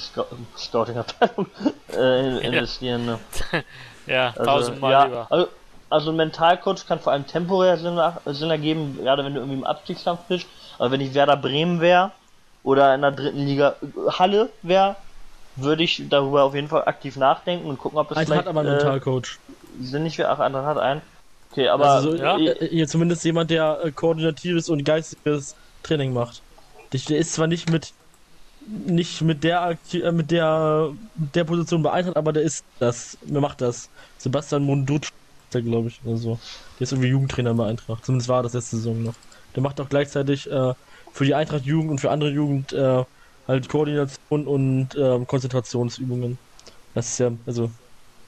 Scouting-Abteilung äh, investieren. Ne? ja, also, tausendmal ja, lieber. Also, also ein Mentalcoach kann vor allem temporär Sinn, Sinn ergeben, gerade wenn du irgendwie im Abstiegskampf bist. Aber wenn ich Werder Bremen wäre, oder in der dritten Liga Halle wäre, würde ich darüber auf jeden Fall aktiv nachdenken und gucken, ob es Eintracht hat aber einen äh, Mentalcoach. Sind nicht wir, ach, Eintracht hat einen. Okay, aber also so, ja. Äh, hier zumindest jemand, der äh, koordinatives und geistiges Training macht. Der ist zwar nicht mit nicht mit der äh, mit der der Position beeinträchtigt, aber der ist das, der macht das. Sebastian Mundut der, glaube ich, oder so. Der ist irgendwie Jugendtrainer bei Eintracht. Zumindest war das letzte Saison noch. Der macht auch gleichzeitig äh, für die Eintracht Jugend und für andere Jugend äh, halt Koordination und äh, Konzentrationsübungen. Das ist ja, also,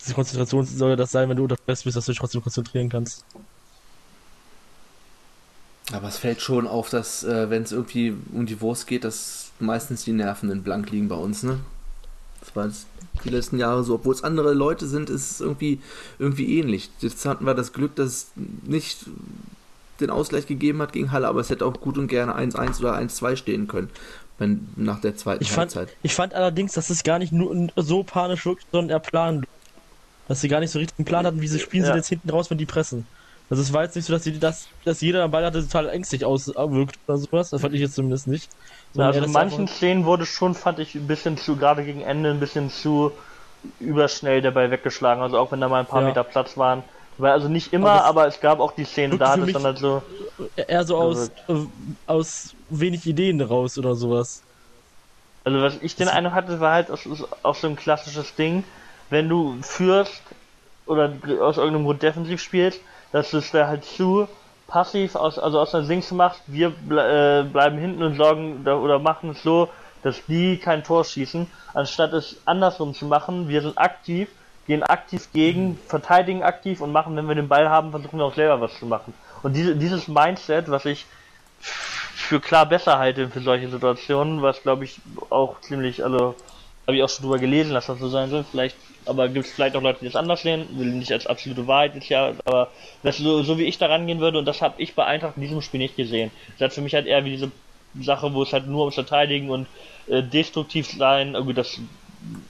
diese Konzentration soll das sein, wenn du unter Stress bist, dass du dich trotzdem konzentrieren kannst. Aber es fällt schon auf, dass, äh, wenn es irgendwie um die Wurst geht, dass meistens die Nerven in Blank liegen bei uns, ne? Das war die letzten Jahre so. Obwohl es andere Leute sind, ist es irgendwie, irgendwie ähnlich. Jetzt hatten wir das Glück, dass nicht den Ausgleich gegeben hat gegen Halle, aber es hätte auch gut und gerne 1-1 oder 1-2 stehen können. Wenn, nach der zweiten ich Halbzeit. Fand, ich fand allerdings, dass es gar nicht nur so panisch wirkt, sondern eher plan. Dass sie gar nicht so richtig einen Plan hatten, wie sie spielen ja. sie jetzt hinten raus, wenn die pressen. Also es war jetzt nicht so, dass, sie, dass, dass jeder am Ball hatte total ängstlich auswirkt oder sowas. Das fand ich jetzt zumindest nicht. Ja, also in manchen Szenen wurde schon, fand ich, ein bisschen zu, gerade gegen Ende, ein bisschen zu überschnell dabei weggeschlagen. Also auch wenn da mal ein paar ja. Meter Platz waren. Weil also nicht immer, aber, aber es gab auch die Szenen, da hat es dann halt so. Eher so aus, äh, aus wenig Ideen raus oder sowas. Also was ich den Eindruck hatte, war halt auch so ein klassisches Ding, wenn du führst oder aus irgendeinem Grund defensiv spielst, dass du es da halt zu passiv aus, also aus der Sings machst, wir ble äh, bleiben hinten und sorgen da, oder machen es so, dass die kein Tor schießen, anstatt es andersrum zu machen, wir sind aktiv, gehen aktiv gegen, verteidigen aktiv und machen, wenn wir den Ball haben, versuchen wir auch selber was zu machen. Und diese, dieses Mindset, was ich für klar besser halte für solche Situationen, was glaube ich auch ziemlich, also habe ich auch schon drüber gelesen, dass das so sein soll. Vielleicht, aber gibt es vielleicht auch Leute, die das anders sehen, will nicht als absolute Wahrheit jetzt ja, aber das so, so wie ich da rangehen würde und das habe ich bei Eintracht in diesem Spiel nicht gesehen. Das hat für mich halt eher wie diese Sache, wo es halt nur ums Verteidigen und äh, destruktiv sein, irgendwie das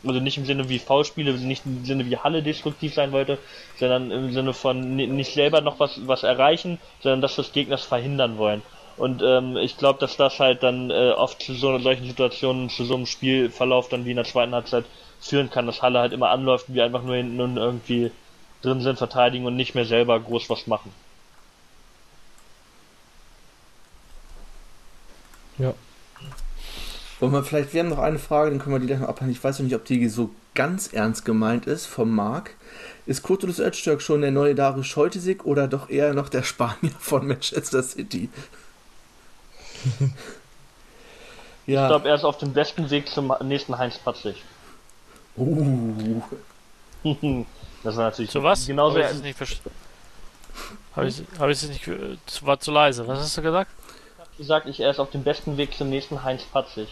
also nicht im Sinne wie Foulspiele, nicht im Sinne wie Halle destruktiv sein wollte, sondern im Sinne von nicht selber noch was was erreichen, sondern dass das Gegners verhindern wollen. Und ähm, ich glaube, dass das halt dann äh, oft zu so solchen Situationen, zu so einem Spielverlauf dann wie in der zweiten Halbzeit führen kann, dass Halle halt immer anläuft und wir einfach nur hinten und irgendwie drin sind, verteidigen und nicht mehr selber groß was machen. Ja. Wollen wir vielleicht, wir haben noch eine Frage, dann können wir die gleich noch abhandeln. Ich weiß noch nicht, ob die so ganz ernst gemeint ist vom Marc. Ist Kurtulus Öztürk schon der neue Darius Scheutesig oder doch eher noch der Spanier von Manchester City? ja. Ich glaube, er ist auf dem besten Weg zum nächsten Heinz Patzig. Uh. das war natürlich zu was? Genauso. Habe ich es nicht verstanden? Habe ich, hab es nicht. War zu leise. Was hast du gesagt? Ich habe gesagt, ich, er ist auf dem besten Weg zum nächsten Heinz Patzig.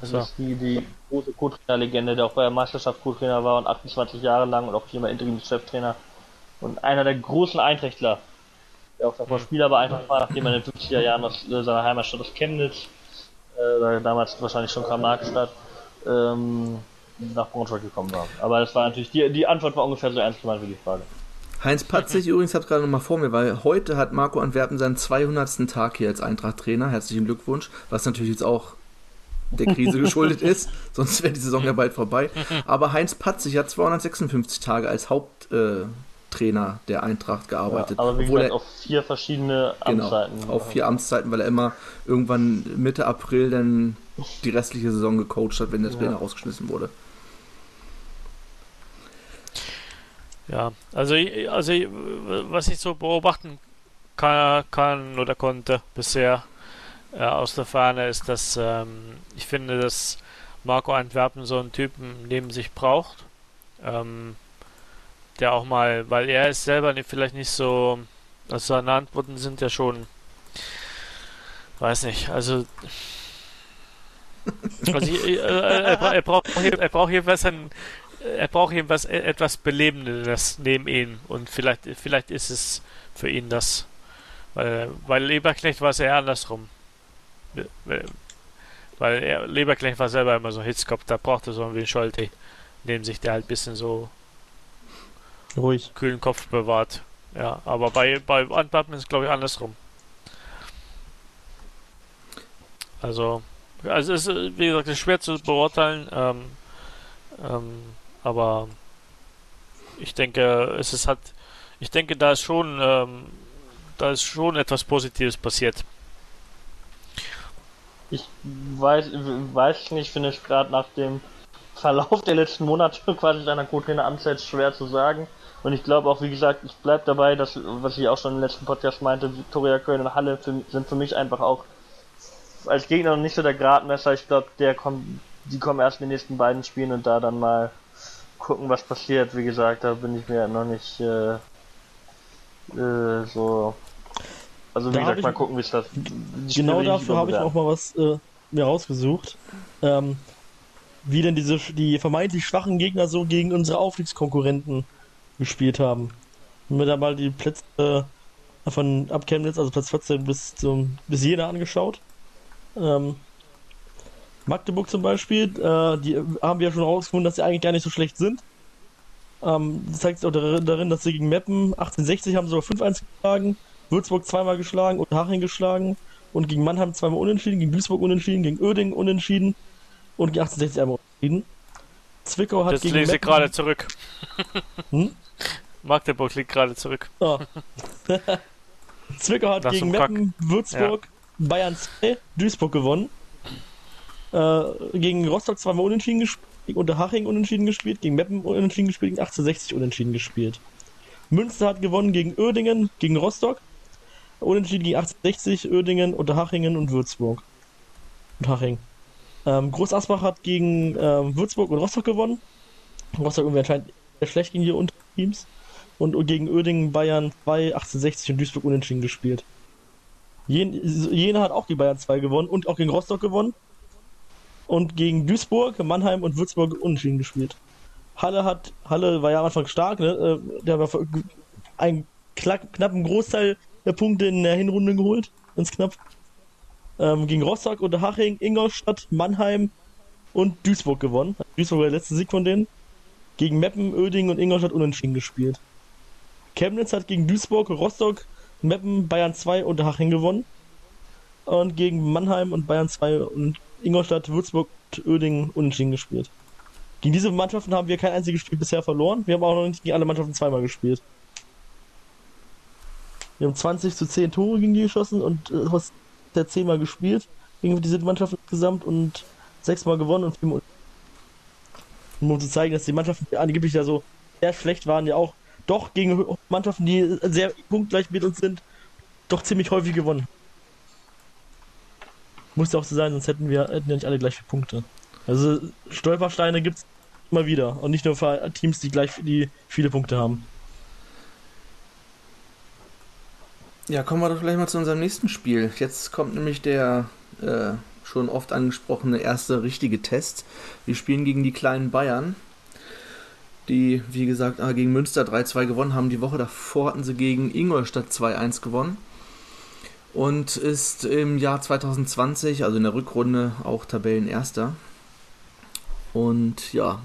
Das so. ist die, die große Co-Trainer-Legende, der auch bei der Meisterschaft Co-Trainer war und 28 Jahre lang und auch viermal Interim-Cheftrainer. Und einer der großen Einträchtler der auch davor Spieler bei Eintracht war, nachdem er in den 50er Jahren aus äh, seiner Heimatstadt aus Chemnitz, äh, damals wahrscheinlich schon Karl-Marx-Stadt, ähm, nach Braunschweig gekommen war. Aber das war natürlich, die, die Antwort war ungefähr so ernst gemeint wie die Frage. Heinz Patzig übrigens hat gerade noch mal vor mir, weil heute hat Marco Antwerpen seinen 200. Tag hier als Eintracht-Trainer. Herzlichen Glückwunsch, was natürlich jetzt auch der Krise geschuldet ist, sonst wäre die Saison ja bald vorbei. Aber Heinz Patzig hat 256 Tage als Haupt, äh, der Eintracht gearbeitet. Ja, aber wie gesagt, er, auf vier verschiedene genau, Amtszeiten. Genau, auf vier Amtszeiten, weil er immer irgendwann Mitte April dann die restliche Saison gecoacht hat, wenn der Trainer ja. rausgeschmissen wurde. Ja, also, also was ich so beobachten kann, kann oder konnte bisher äh, aus der Ferne ist, dass ähm, ich finde, dass Marco Antwerpen so einen Typen neben sich braucht. Ähm, der auch mal, weil er ist selber vielleicht nicht so, also seine Antworten sind ja schon, weiß nicht, also, also äh, er, er, braucht, er braucht jedenfalls ein, er braucht jedenfalls e, etwas Belebendes neben ihm und vielleicht, vielleicht ist es für ihn das, weil, weil Leberknecht war es eher andersrum. Weil er, Leberknecht war selber immer so Hitzkopf, da brauchte so ein Scholte neben sich, der halt ein bisschen so ruhig kühlen Kopf bewahrt. Ja, aber bei, bei Antwerpen ist es glaube ich andersrum. Also, also es ist, wie gesagt, ist schwer zu beurteilen, ähm, ähm, aber ich denke, es ist halt, ich denke, da ist schon, ähm, da ist schon etwas Positives passiert. Ich weiß, weiß nicht, finde ich gerade nach dem Verlauf der letzten Monate quasi seiner Co-Trainer-Amtszeit schwer zu sagen. Und ich glaube auch, wie gesagt, ich bleibe dabei, dass, was ich auch schon im letzten Podcast meinte, Victoria Köln und Halle für, sind für mich einfach auch als Gegner noch nicht so der Gradmesser. Ich glaube, der kommt, die kommen erst in den nächsten beiden Spielen und da dann mal gucken, was passiert. Wie gesagt, da bin ich mir noch nicht äh, äh, so. Also wie da gesagt, mal gucken, wie es das. Genau dafür habe ich auch mal was äh, mir rausgesucht. Ähm, wie denn diese die vermeintlich schwachen Gegner so gegen unsere Aufstiegskonkurrenten gespielt haben. Haben wir da mal die Plätze äh, von ab Chemnitz, also Platz 14 bis zum bis Jena angeschaut. Ähm, Magdeburg zum Beispiel, äh, die haben wir ja schon rausgefunden, dass sie eigentlich gar nicht so schlecht sind. Ähm, das zeigt sich auch darin, dass sie gegen Meppen 1860 haben sogar 5-1 geschlagen, Würzburg zweimal geschlagen und Haching geschlagen und gegen Mannheim zweimal unentschieden, gegen Duisburg unentschieden, gegen Oerding unentschieden und gegen 1860 einmal unentschieden. Zwickau hat das gegen lese Meppen... gerade zurück. hm? Magdeburg liegt gerade zurück. Oh. Zwickau hat das gegen Meppen, Würzburg, ja. Bayern 2, Duisburg gewonnen. Äh, gegen Rostock zweimal unentschieden gespielt, gegen Unterhaching unentschieden gespielt, gegen Meppen unentschieden gespielt, gegen 1860 unentschieden gespielt. Münster hat gewonnen gegen Oerdingen, gegen Rostock. Unentschieden gegen 1860, Oerdingen, Unterhachingen und Würzburg. Und Haching. Ähm, Groß Asbach hat gegen ähm, Würzburg und Rostock gewonnen. Rostock irgendwie anscheinend sehr schlecht gegen die Unterteams und gegen Oerdingen, Bayern 2, 1860 und Duisburg unentschieden gespielt. Jena hat auch die Bayern 2 gewonnen und auch gegen Rostock gewonnen. Und gegen Duisburg, Mannheim und Würzburg unentschieden gespielt. Halle hat, Halle war ja am Anfang stark, ne? Äh, der war einen knappen Großteil Punkte in der Hinrunde geholt. Ganz knapp. Ähm, gegen Rostock, Unterhaching, Ingolstadt, Mannheim und Duisburg gewonnen. Duisburg war der letzte Sieg von denen. Gegen Meppen, Oeding und Ingolstadt unentschieden gespielt. Chemnitz hat gegen Duisburg, Rostock, Meppen, Bayern 2 und Haching gewonnen. Und gegen Mannheim und Bayern 2 und Ingolstadt, Würzburg und Oerding unentschieden gespielt. Gegen diese Mannschaften haben wir kein einziges Spiel bisher verloren. Wir haben auch noch nicht gegen alle Mannschaften zweimal gespielt. Wir haben 20 zu 10 Tore gegen die geschossen und äh, was der 10 Mal gespielt gegen diese Mannschaften insgesamt und 6 Mal gewonnen und 4 um zu zeigen, dass die Mannschaften angeblich ja so sehr schlecht waren, ja auch doch gegen Mannschaften, die sehr punktgleich mit uns sind, doch ziemlich häufig gewonnen. Muss ja auch so sein, sonst hätten wir hätten ja nicht alle gleich viele Punkte. Also Stolpersteine gibt es immer wieder und nicht nur für Teams, die gleich die viele Punkte haben. Ja, kommen wir doch gleich mal zu unserem nächsten Spiel. Jetzt kommt nämlich der äh, schon oft angesprochene erste richtige Test. Wir spielen gegen die kleinen Bayern die, wie gesagt, ah, gegen Münster 3-2 gewonnen haben. Die Woche davor hatten sie gegen Ingolstadt 2-1 gewonnen. Und ist im Jahr 2020, also in der Rückrunde, auch Tabellenerster. Und ja,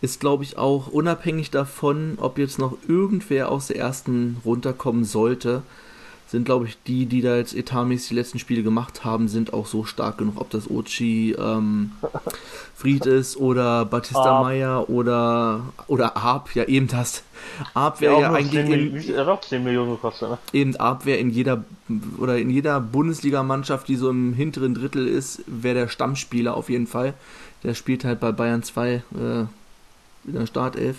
ist glaube ich auch unabhängig davon, ob jetzt noch irgendwer aus der ersten runterkommen sollte, sind, glaube ich, die, die da jetzt etatmäßig die letzten Spiele gemacht haben, sind auch so stark genug. Ob das Ochi ähm, Fried ist oder Batista Arp. Meyer oder, oder Arp, ja eben das. Arp wäre ja, ja eigentlich. 10 in, er hat 10 Millionen gekostet, ne? Eben Arp wäre in jeder oder in jeder Bundesligamannschaft, die so im hinteren Drittel ist, wäre der Stammspieler auf jeden Fall. Der spielt halt bei Bayern 2 äh, in der Startelf.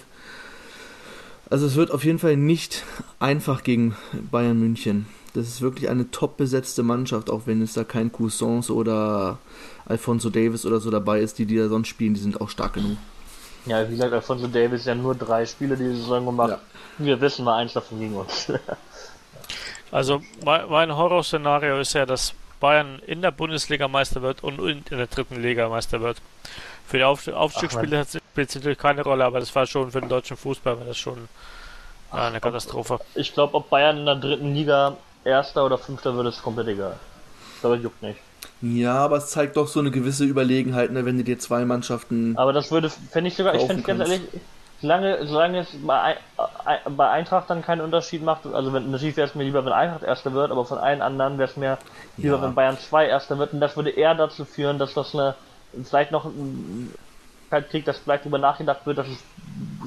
Also es wird auf jeden Fall nicht einfach gegen Bayern München das ist wirklich eine top besetzte Mannschaft, auch wenn es da kein Cousins oder Alfonso Davis oder so dabei ist, die die da sonst spielen, die sind auch stark genug. Ja, wie gesagt, Alfonso Davis ja nur drei Spiele diese Saison gemacht. Ja. Wir wissen mal eins davon gegen uns. also mein Horrorszenario ist ja, dass Bayern in der Bundesliga Meister wird und in der dritten Liga Meister wird. Für die Auf Aufstiegsspiele spielt es natürlich keine Rolle, aber das war schon für den deutschen Fußball war das schon eine Katastrophe. Ich glaube, ob Bayern in der dritten Liga Erster oder Fünfter wird es komplett egal. Aber juckt nicht. Ja, aber es zeigt doch so eine gewisse Überlegenheit, ne, wenn du dir zwei Mannschaften. Aber das würde, fände ich sogar, ich fände ganz ehrlich, solange, solange es bei, bei Eintracht dann keinen Unterschied macht, also wenn, natürlich wäre es mir lieber, wenn Eintracht Erster wird, aber von allen anderen wäre es mir lieber, ja. wenn Bayern 2 Erster wird und das würde eher dazu führen, dass das eine, vielleicht noch ein Krieg, dass vielleicht darüber nachgedacht wird, dass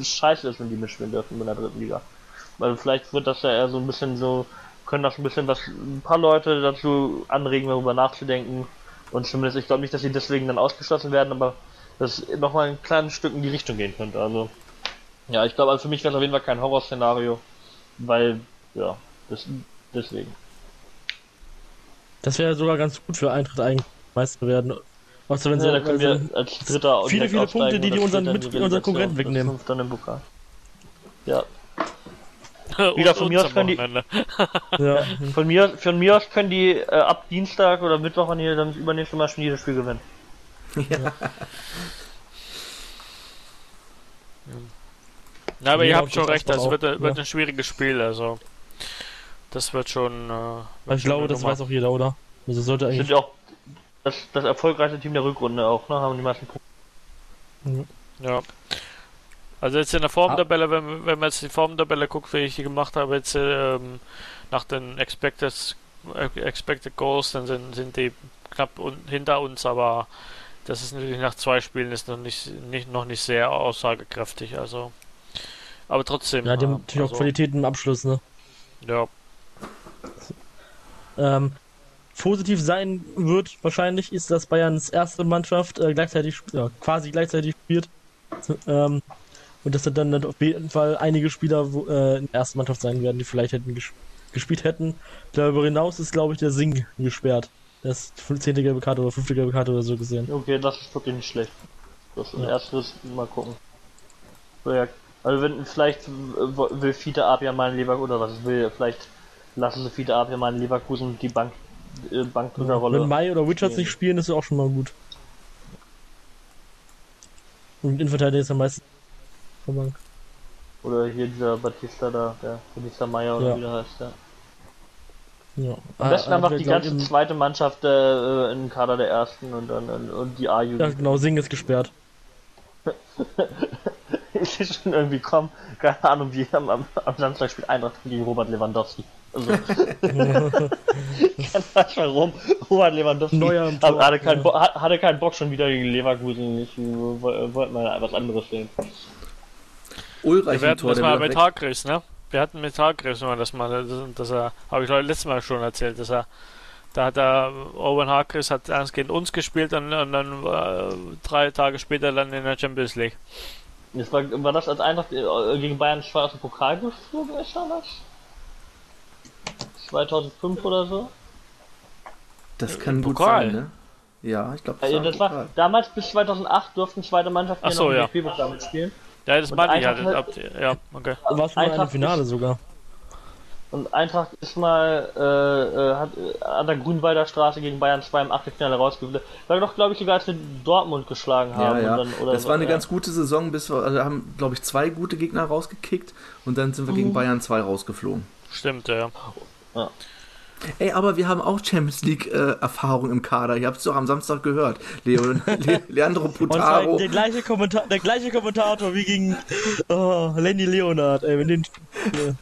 es scheiße ist, wenn die mitspielen dürfen in der dritten Liga. Weil vielleicht wird das ja eher so ein bisschen so können das ein bisschen was, ein paar Leute dazu anregen, darüber nachzudenken. Und zumindest, ich glaube nicht, dass sie deswegen dann ausgeschlossen werden, aber das nochmal ein kleines Stück in die Richtung gehen könnte. Also, ja, ich glaube, also für mich wäre es auf jeden Fall kein Horrorszenario, weil, ja, das, deswegen. Das wäre sogar ganz gut für Eintritt eigentlich Meister werden. Außer wenn sie ja, da können wir als Dritter viele, viele Punkte, die, die unseren, mit, unseren Konkurrenten wegnehmen. Dann im Pokal. Ja. Wieder von mir aus können die. ja. Von mir, von mir aus können die äh, ab Dienstag oder Mittwoch an hier dann übernächste Mal schon jedes Spiel gewinnen. Ja. ja aber ihr habt schon recht, das wird, wird ja. ein schwieriges Spiel, also. Das wird schon. Äh, wird ich glaube, das weiß auch jeder, oder? Also sollte eigentlich. Sind ja auch das, das erfolgreichste Team der Rückrunde auch, ne? Haben die meisten Punkte. Ja. Also jetzt in der Formtabelle, wenn, wenn man jetzt die Formtabelle guckt, wie ich die gemacht habe, jetzt ähm, nach den Expected, Expected Goals, dann sind, sind die knapp un, hinter uns, aber das ist natürlich nach zwei Spielen ist noch nicht, nicht noch nicht sehr aussagekräftig, also. Aber trotzdem. Ja, die haben äh, natürlich also, auch Qualität im Abschluss, ne? Ja. Ähm, positiv sein wird wahrscheinlich, ist, dass Bayerns erste Mannschaft äh, gleichzeitig, ja, quasi gleichzeitig spielt. Ähm, und dass dann auf jeden Fall einige Spieler äh, in der ersten Mannschaft sein werden, die vielleicht hätten ges gespielt hätten. Darüber hinaus ist, glaube ich, der Sing gesperrt. Das ist 10. gelbe Karte oder 5. gelbe Karte oder so gesehen. Okay, das ist wirklich nicht schlecht. Das ist ja. erstes mal gucken. Also wenn vielleicht will Fiete Ab ja mal in Leverkusen oder was will, vielleicht lassen sie Fiete Ab ja mal in Leverkusen die Bank äh, Bankdrückerrolle. Wenn Mai oder Richards nicht spielen, ist es auch schon mal gut. Und Innenverteidiger ist am meisten von Bank. Oder hier dieser Batista da, der Batista Meyer oder ja. wie der heißt, ja. Ja. Am besten ah, einfach die ganze zweite Mannschaft äh, in den Kader der ersten und dann und, und die A-Jugend. Ja, genau, Sing ist gesperrt. ich will schon irgendwie kommen, keine Ahnung, wie am, am, am Samstag spielt Eintracht gegen Robert Lewandowski. Also, ich manchmal rum, Robert Lewandowski Neuer aber hatte, keinen ja. hatte keinen Bock schon wieder gegen Leverkusen. Ich wollte mal was anderes sehen. Ulreich Wir hatten das mal mit Hargreaves, ne? Wir hatten mit Hargreaves mal das mal, dass er, habe ich letztes Mal schon erzählt, dass er, da hat er, Owen Hargreaves hat ernst gegen uns gespielt und, und dann äh, drei Tage später dann in der Champions League. Das war, war das als Eintracht äh, gegen Bayern dem Pokal geflogen ist, das? 2005 oder so? Das kann gut Pokal. sein, ne? Ja, ich glaube, das, ja, das war damals bis 2008 durften zweite Mannschaften Ach so, ja. DFB-Pokal mitspielen. Ja, das meine ich ja. Das, ja, okay. Du warst schon mal im Finale sogar. Und Eintracht ist mal, äh, äh, hat äh, an der Grünwalder Straße gegen Bayern 2 im Achtelfinale rausgeflogen. War doch, glaube ich, sogar als wir Dortmund geschlagen haben. Ja, ja. Dann, das war eine ja. ganz gute Saison, bis wir also haben, glaube ich, zwei gute Gegner rausgekickt und dann sind wir mhm. gegen Bayern 2 rausgeflogen. Stimmt, ja. ja. Ey, aber wir haben auch Champions League äh, Erfahrung im Kader. Ihr habt es doch am Samstag gehört. Leo, Le Leandro Putaro. Und der gleiche, Kommentar der gleiche Kommentator wie gegen oh, Lenny Leonard. Ey, wenn den, äh,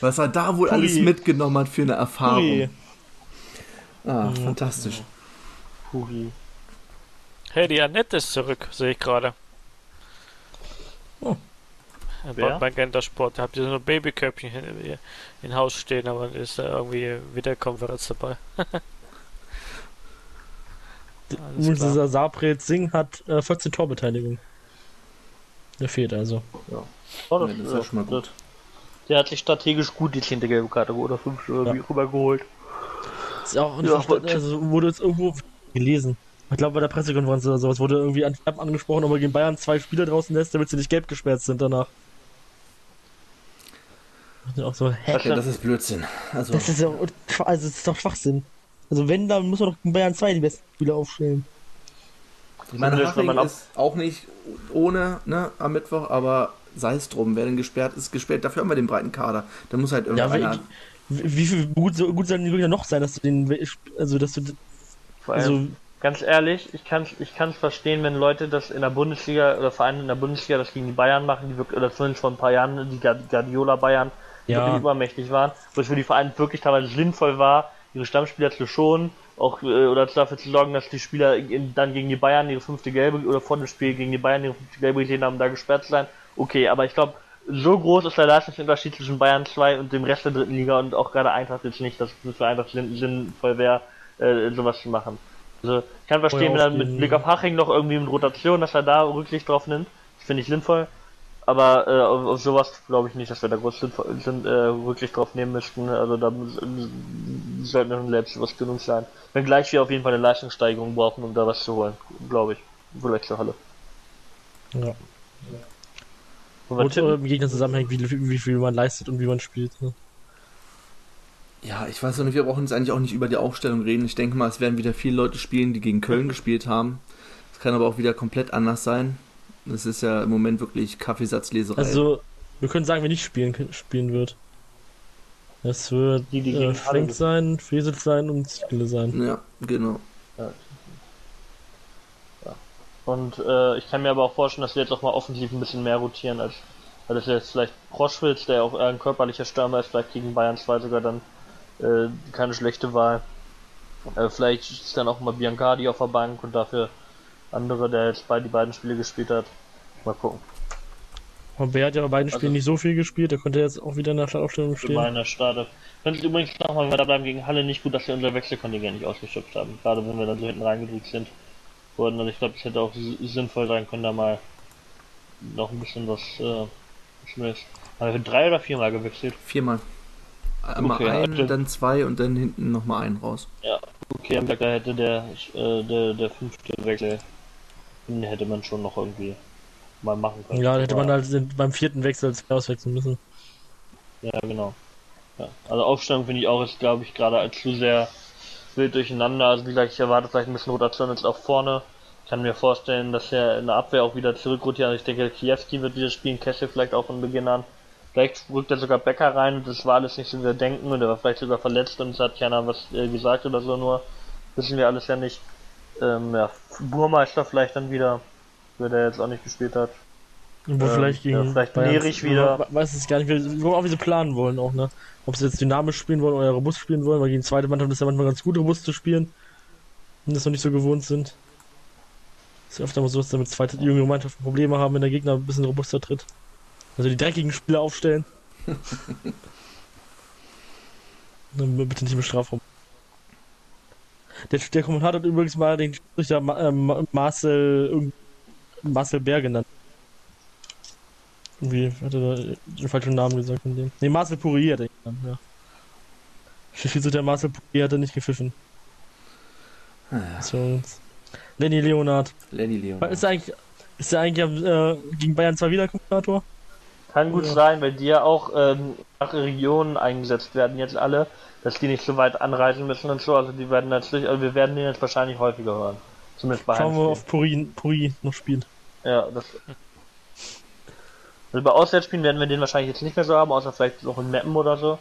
Was er da wohl Pui. alles mitgenommen hat für eine Erfahrung. Pui. Ah, mhm. fantastisch. Pui. Hey, die Annette ist zurück, sehe ich gerade. Oh. Wer? Bei Gender Sport habt ihr so ein Babyköpfchen in, in Haus stehen, aber ist da irgendwie Videokonferenz dabei. Dieser Sabret Singh hat äh, 14 Torbeteiligung. Der fehlt also. Ja. Oh, das, ja, das ist ja schon mal gut. Der hat sich strategisch gut die 10. gelbe Karte oder 5 ja. rübergeholt. Ist auch ja, also wurde jetzt irgendwo gelesen. Ich glaube bei der Pressekonferenz oder sowas wurde irgendwie angesprochen, ob er gegen Bayern zwei Spieler draußen lässt, damit sie nicht gelb gesperrt sind danach. Auch so, hä? Okay, das ist Blödsinn. Also, das ist, doch, also, das ist doch Schwachsinn. Also wenn, dann muss man doch in Bayern 2 die besten Spieler aufstellen. Ich meine, Haching ist auch nicht ohne ne, am Mittwoch, aber sei es drum, wer denn gesperrt ist, gesperrt. Dafür haben wir den breiten Kader. Da muss halt irgendeiner... Ja, wie, wie viel gut, so gut sollen die wirklich noch sein, dass du den... Also, dass du... Also, ganz ehrlich, ich kann ich kann's verstehen, wenn Leute das in der Bundesliga oder Vereine in der Bundesliga das gegen die Bayern machen, die wirklich, oder zumindest vor ein paar Jahren, die Guardiola Bayern, ja. wirklich übermächtig waren, wo es für die Vereine wirklich teilweise sinnvoll war, ihre Stammspieler zu schonen, auch äh, oder dafür zu sorgen, dass die Spieler in, dann gegen die Bayern ihre fünfte gelbe oder vor dem Spiel gegen die Bayern ihre fünfte gelbe gesehen haben, da gesperrt zu sein. Okay, aber ich glaube, so groß ist der Leistungsunterschied zwischen Bayern 2 und dem Rest der dritten Liga und auch gerade Eintracht jetzt nicht, dass es für Eintracht sinnvoll wäre, äh, sowas zu machen. Also ich kann verstehen, wenn er mit Blick auf Haching noch irgendwie mit Rotation, dass er da Rücksicht drauf nimmt. Das finde ich sinnvoll. Aber äh, auf, auf sowas glaube ich nicht, dass wir da groß sind, äh, Rücksicht drauf nehmen müssten. Also da sollten wir selbst was genug sein. Wenngleich wir auf jeden Fall eine Leistungssteigerung brauchen, um da was zu holen, glaube ich. Vielleicht zur Halle. Ja. Und im Gegner zusammenhängt, wie, wie viel man leistet und wie man spielt. Ne? Ja, ich weiß noch nicht, wir brauchen jetzt eigentlich auch nicht über die Aufstellung reden. Ich denke mal, es werden wieder viele Leute spielen, die gegen Köln gespielt haben. Es kann aber auch wieder komplett anders sein. Das ist ja im Moment wirklich Kaffeesatzleserei. Also, wir können sagen, wer nicht spielen, spielen wird. Es wird die, die äh, Frank sein, Fesel sein und Ziele sein. Ja, genau. Ja. Und äh, ich kann mir aber auch vorstellen, dass wir jetzt auch mal offensiv ein bisschen mehr rotieren, als weil das jetzt vielleicht Proschwitz, der auch ein körperlicher Stürmer ist, vielleicht gegen Bayern 2 sogar dann äh, keine schlechte Wahl. Äh, vielleicht ist dann auch mal Biancardi auf der Bank und dafür andere, der jetzt bei die beiden Spiele gespielt hat. Mal gucken. Und wer hat ja bei beiden Spielen also, nicht so viel gespielt, der konnte jetzt auch wieder in der Startaufstellung stehen. Meiner Starte. Fand übrigens nochmal, wenn wir da bleiben gegen Halle nicht gut, dass wir unser Wechselkontingent nicht ausgeschöpft haben. Gerade wenn wir dann so hinten reingedrückt sind. Wurden. Also ich glaube, es hätte auch sinnvoll sein können, da mal noch ein bisschen was äh, zumindest. Haben wir drei oder viermal gewechselt? Viermal. Einmal okay, einen, dann zwei und dann hinten nochmal einen raus. Ja, okay, am da hätte der, äh, der, der fünfte Wechsel, den hätte man schon noch irgendwie mal machen können. Ja, dann hätte man halt beim vierten Wechsel auswechseln müssen. Ja, genau. Ja. Also Aufstellung finde ich auch ist, glaube ich, gerade als zu sehr wild durcheinander. Also wie gesagt, ich erwarte vielleicht ein bisschen Rotation jetzt auch vorne. Ich kann mir vorstellen, dass er in der Abwehr auch wieder zurückrotiert. Also ich denke, Kiewski wird wieder spielen, Kessel vielleicht auch von Beginn an. Vielleicht rückt er sogar Becker rein und das war alles nicht so wie wir denken und er war vielleicht sogar verletzt und es hat keiner was äh, gesagt oder so, nur wissen wir alles ja nicht. Ähm, ja, Burmeister vielleicht dann wieder, wer der jetzt auch nicht gespielt hat. Wo ähm, vielleicht gegen ja, vielleicht Nerich wieder. Weiß es gar nicht, wo auch wie sie planen wollen auch, ne? Ob sie jetzt dynamisch spielen wollen oder robust spielen wollen, weil gegen zweite Mannschaft ist ja manchmal ganz gut, robust zu spielen. Und das noch nicht so gewohnt sind. Ist ja öfter mal so, dass damit zweite junge Mannschaften Probleme haben, wenn der Gegner ein bisschen robuster tritt. Also die dreckigen Spieler aufstellen. bitte nicht im Strafraum. Der, der Kommentator hat übrigens mal den Richter äh, Marcel, Marcel Bär genannt. Irgendwie hat er den falschen Namen gesagt von dem. Ne, Marcel Pourier hat er genannt, ja. Schiedsrichter Marcel Pourier hat er nicht gepfiffen. Ah, ja. So, Lenny Leonard. Lenny Leonard. Ist er eigentlich, ist er eigentlich äh, gegen Bayern zwar wieder Kommentator? Kann gut ja. sein, weil die ja auch ähm, nach Regionen eingesetzt werden jetzt alle, dass die nicht so weit anreisen müssen und so. Also die werden natürlich, also wir werden den jetzt wahrscheinlich häufiger hören. Zumindest bei Schauen wir auf Puri, Puri noch spielen. Ja, das. Also bei Auswärtsspielen werden wir den wahrscheinlich jetzt nicht mehr so haben, außer vielleicht noch in Mappen oder so.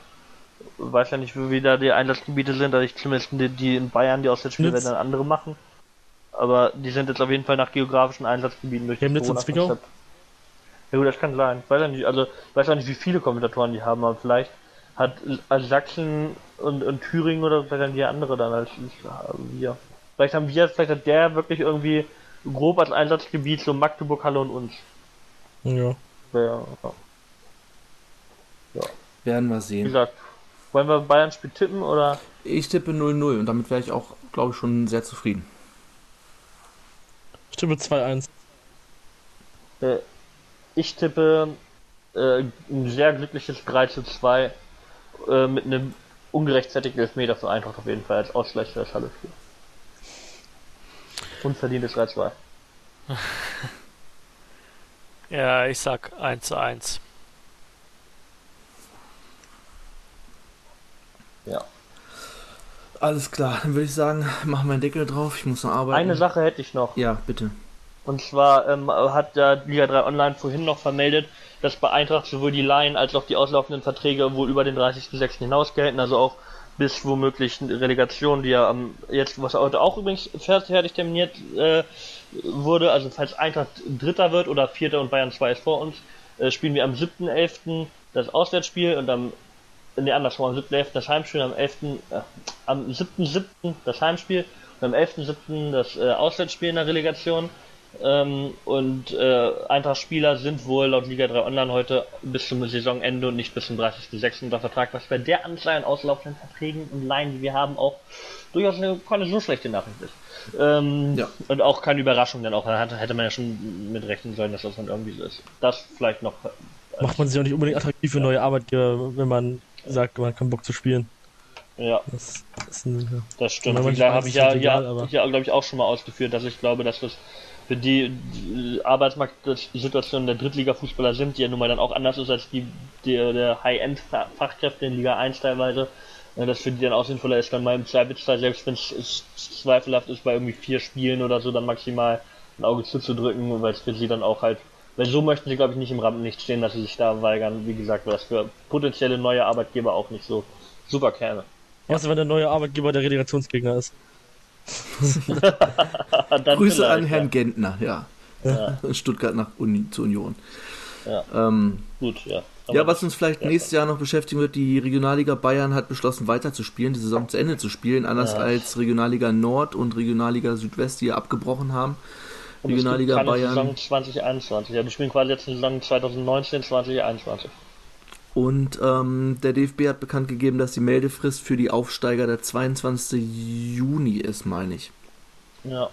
Weiß ja nicht, wie da die Einsatzgebiete sind, also ich zumindest die, die in Bayern, die Auswärtsspiele werden dann andere machen. Aber die sind jetzt auf jeden Fall nach geografischen Einsatzgebieten durch die Corona ja gut, das kann sein. Ich weiß ja nicht, also ich weiß auch nicht, wie viele Kommentatoren die haben, aber vielleicht hat also Sachsen und, und Thüringen oder vielleicht haben die andere dann als wir. Vielleicht haben wir, vielleicht hat der wirklich irgendwie grob als Einsatzgebiet so Magdeburg, Halle und uns. Ja. Ja. ja. Werden wir sehen. Wie gesagt, wollen wir Bayern-Spiel tippen oder? Ich tippe 0-0 und damit wäre ich auch, glaube ich, schon sehr zufrieden. Ich tippe 2-1. Äh, ich tippe äh, ein sehr glückliches 3 zu 2 äh, mit einem ungerechtfertigten Elfmeter für Eintracht auf jeden Fall als Ausgleich für das Halle-Spiel. Unverdientes 3 2. ja, ich sag 1 zu 1. Ja. Alles klar, dann würde ich sagen, machen wir einen Deckel drauf. Ich muss noch arbeiten. Eine Sache hätte ich noch. Ja, bitte. Und zwar ähm, hat der Liga 3 Online vorhin noch vermeldet, dass bei Eintracht sowohl die Laien als auch die auslaufenden Verträge wohl über den 30.06. hinaus gelten, also auch bis womöglich Relegation, die ja am jetzt, was heute auch übrigens fertig terminiert äh, wurde, also falls Eintracht Dritter wird oder Vierter und Bayern 2 ist vor uns, äh, spielen wir am 7.11. das Auswärtsspiel und am ne, andersrum, am 7.11. das Heimspiel, am 11. Äh, am 7.7. das Heimspiel und am 11.7. das äh, Auswärtsspiel in der Relegation Ähm, und äh, Eintracht-Spieler sind wohl laut Liga 3 Online heute bis zum Saisonende und nicht bis zum 30.06. unter Vertrag, was bei der Anzahl an auslaufenden Verträgen und Laien, die wir haben, auch durchaus eine, keine so schlechte Nachricht ist. Ähm, ja. Und auch keine Überraschung, denn auch hätte man ja schon mit rechnen sollen, dass das dann irgendwie so ist. Das vielleicht noch. Macht man sich auch nicht unbedingt attraktiv für neue Arbeitgeber, wenn man sagt, man hat keinen Bock zu spielen. Ja. Das, das, ein, das stimmt. Wie habe ich ja, egal, ja, ja glaube ich, auch schon mal ausgeführt, dass ich glaube, dass das für die, die Arbeitsmarktsituation der Drittliga-Fußballer sind, die ja nun mal dann auch anders ist als die, die der High-End-Fachkräfte in Liga 1 teilweise, dass für die dann auch sinnvoller ist, dann mal im Zweifelsfall, selbst wenn es zweifelhaft ist, bei irgendwie vier Spielen oder so, dann maximal ein Auge zuzudrücken, weil es für sie dann auch halt, weil so möchten sie, glaube ich, nicht im Rampenlicht stehen, dass sie sich da weigern. Wie gesagt, das für potenzielle neue Arbeitgeber auch nicht so super käme. Was, wenn der neue Arbeitgeber der Relegationsgegner ist? Grüße an Herrn ja. Gentner, ja. ja. Stuttgart nach Uni, zur Union. Ja. Ähm, Gut, ja. ja, was uns vielleicht nächstes Jahr noch beschäftigen wird, die Regionalliga Bayern hat beschlossen, weiterzuspielen, die Saison zu Ende zu spielen, anders als Regionalliga Nord und Regionalliga Südwest, die ja abgebrochen haben. Und Regionalliga Bayern. Saison 2021. Ja, wir spielen quasi jetzt die Saison 2019, 2021. Und ähm, der DFB hat bekannt gegeben, dass die Meldefrist für die Aufsteiger der 22. Juni ist, meine ich. Ja.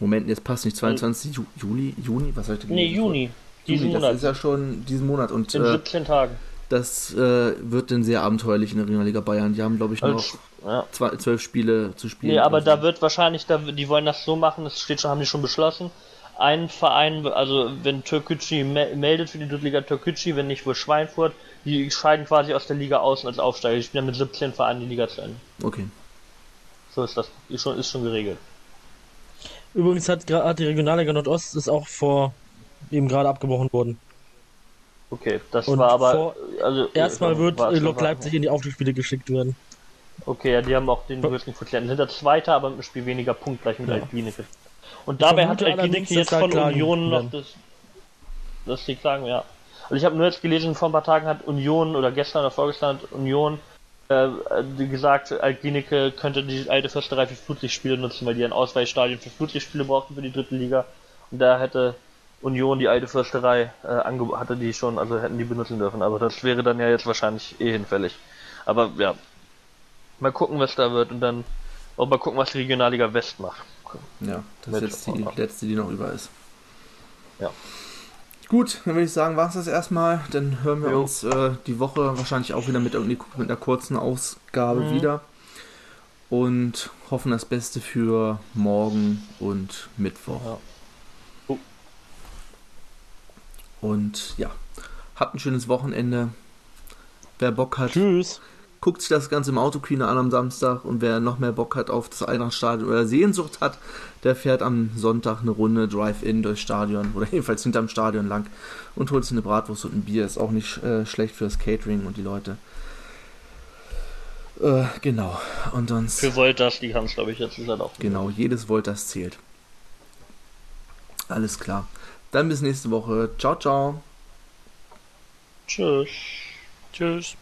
Moment, jetzt passt nicht. 22. Ju Juli? Juni? Was soll ich denn? Nee, Juni. Diesen Juni, Monat. Das ist ja schon diesen Monat. Und, In 17 äh, Tagen. Das äh, wird dann sehr abenteuerlich in der Regionalliga Bayern. Die haben, glaube ich, noch ja. zwölf Spiele zu spielen. Nee, aber da wird wahrscheinlich, da, die wollen das so machen, das steht schon, haben die schon beschlossen. Ein Verein, also wenn Türkgücü meldet für die Drittliga Türkgücü, wenn nicht wohl Schweinfurt, die scheiden quasi aus der Liga aus als Aufsteiger. Die spielen mit 17 Vereinen die Liga zu Ende. Okay. So ist das. Ist schon, ist schon geregelt. Übrigens hat, hat die Regionalliga Nordost ist auch vor eben gerade abgebrochen worden. Okay, das Und war aber. Vor, also, erstmal wird Lok Leipzig in die Aufstiegsspiele geschickt werden. Okay, ja, die haben auch den größten Quotienten. Sind der Zweiter, aber mit einem Spiel weniger Punkt gleich mit ja. Alpinike. Und dabei hat Alpinike jetzt von Union noch das. Das die klagen, ja. Also ich habe nur jetzt gelesen, vor ein paar Tagen hat Union oder gestern oder vorgestern hat Union äh, gesagt, Altklinike könnte die alte Försterei für Flutlichtspiele nutzen, weil die ein Ausweichstadion für Flutlichtspiele brauchten für die dritte Liga. Und da hätte Union die alte Försterei äh, hatte die schon, also hätten die benutzen dürfen. Aber das wäre dann ja jetzt wahrscheinlich eh hinfällig. Aber ja, mal gucken, was da wird und dann auch mal gucken, was die Regionalliga West macht. Ja, das ist jetzt die letzte, die noch über ist. Ja. Gut, dann würde ich sagen, war es das erstmal. Dann hören wir jo. uns äh, die Woche wahrscheinlich auch wieder mit, mit einer kurzen Ausgabe mhm. wieder. Und hoffen das Beste für morgen und Mittwoch. Ja. Oh. Und ja, habt ein schönes Wochenende. Wer Bock hat. Tschüss guckt sich das Ganze im Autokino an am Samstag und wer noch mehr Bock hat auf das Eintrachtstadion oder Sehnsucht hat, der fährt am Sonntag eine Runde Drive-In durchs Stadion oder jedenfalls hinterm Stadion lang und holt sich eine Bratwurst und ein Bier. Ist auch nicht äh, schlecht für das Catering und die Leute. Äh, genau. Und sonst. Für Voltas, die haben es, glaube ich, jetzt ist halt auch. Genau, jedes Voltas zählt. Alles klar. Dann bis nächste Woche. Ciao, ciao. Tschüss. Tschüss.